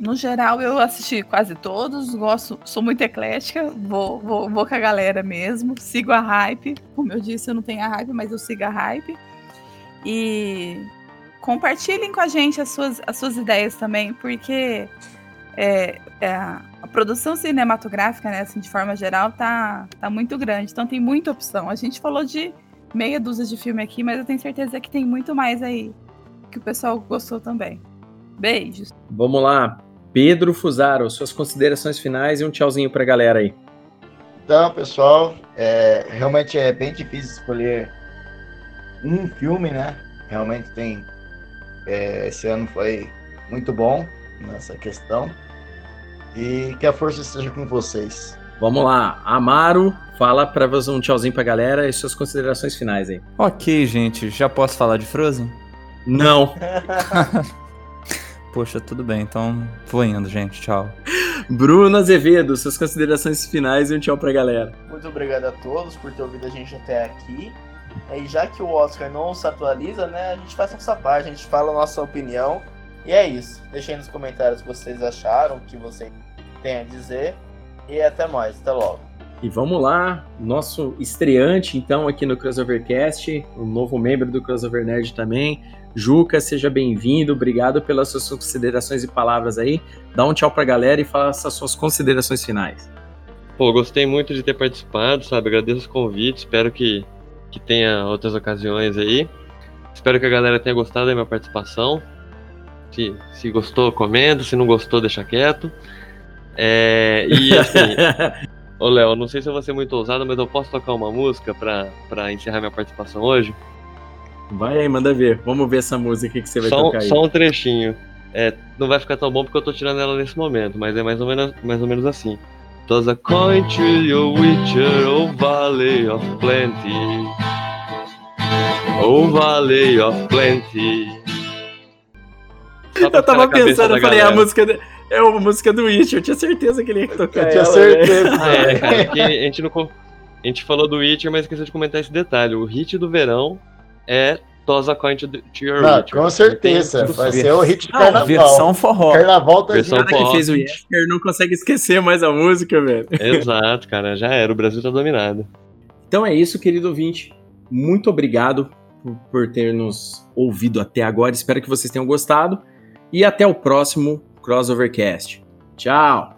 No geral, eu assisti quase todos, gosto, sou muito eclética, vou, vou, vou com a galera mesmo, sigo a hype. Como eu disse, eu não tenho a hype, mas eu sigo a hype. E compartilhem com a gente as suas, as suas ideias também, porque é, é, a produção cinematográfica, né, assim, de forma geral, tá, tá muito grande. Então tem muita opção. A gente falou de meia dúzia de filme aqui, mas eu tenho certeza que tem muito mais aí que o pessoal gostou também. Beijos. Vamos lá. Pedro Fusaro, suas considerações finais e um tchauzinho pra galera aí. Então, pessoal, é, realmente é bem difícil escolher um filme, né? Realmente tem. é, esse ano foi muito bom nessa questão. E que a força esteja com vocês. Vamos lá. Amaro, fala pra você um tchauzinho pra galera e suas considerações finais aí. Ok, gente, já posso falar de Frozen? Não. Poxa, tudo bem, então vou indo, gente. Tchau. Bruno Azevedo, suas considerações finais e um tchau pra galera. Muito obrigado a todos por ter ouvido a gente até aqui. E já que o Oscar não se atualiza, né, a gente faz nossa parte, a gente fala a nossa opinião. E é isso. Deixem nos comentários o que vocês acharam, o que vocês têm a dizer. E até mais, até logo. E vamos lá, nosso estreante então aqui no Crossovercast, um novo membro do Crossover Nerd também. Juca, seja bem-vindo, obrigado pelas suas considerações e palavras aí. Dá um tchau pra galera e faça as suas considerações finais. Pô, gostei muito de ter participado, sabe? Agradeço o convite, espero que, que tenha outras ocasiões aí. Espero que a galera tenha gostado da minha participação. Se, se gostou, comenta, se não gostou, deixa quieto. É, e assim, ô Léo, não sei se eu vou ser muito ousado, mas eu posso tocar uma música pra encerrar minha participação hoje? Vai aí, manda ver. Vamos ver essa música que você vai Só, tocar aí. só um trechinho. É, não vai ficar tão bom porque eu tô tirando ela nesse momento, mas é mais ou menos, mais ou menos assim. Toss a coin to your witcher, oh valley of plenty. Oh valley of plenty. Eu tava pensando, eu falei, é a música, de- é a música do Witch, eu tinha certeza que ele ia tocar Eu tinha ela, velho. certeza. É, cara, a gente não. A gente falou do Witcher, mas esqueceu de comentar esse detalhe. O hit do verão é Toss a coin to, the- to your Não, com certeza. Vai ser o hit de Não, carnaval. Versão forró. Carnaval tá Versão O cara que forró. fez o Yesker não consegue esquecer mais a música, velho. Exato, cara, já era. O Brasil tá dominado. Então é isso, querido ouvinte. Muito obrigado por, por ter nos ouvido até agora. Espero que vocês tenham gostado. E até o próximo Crossovercast. Tchau!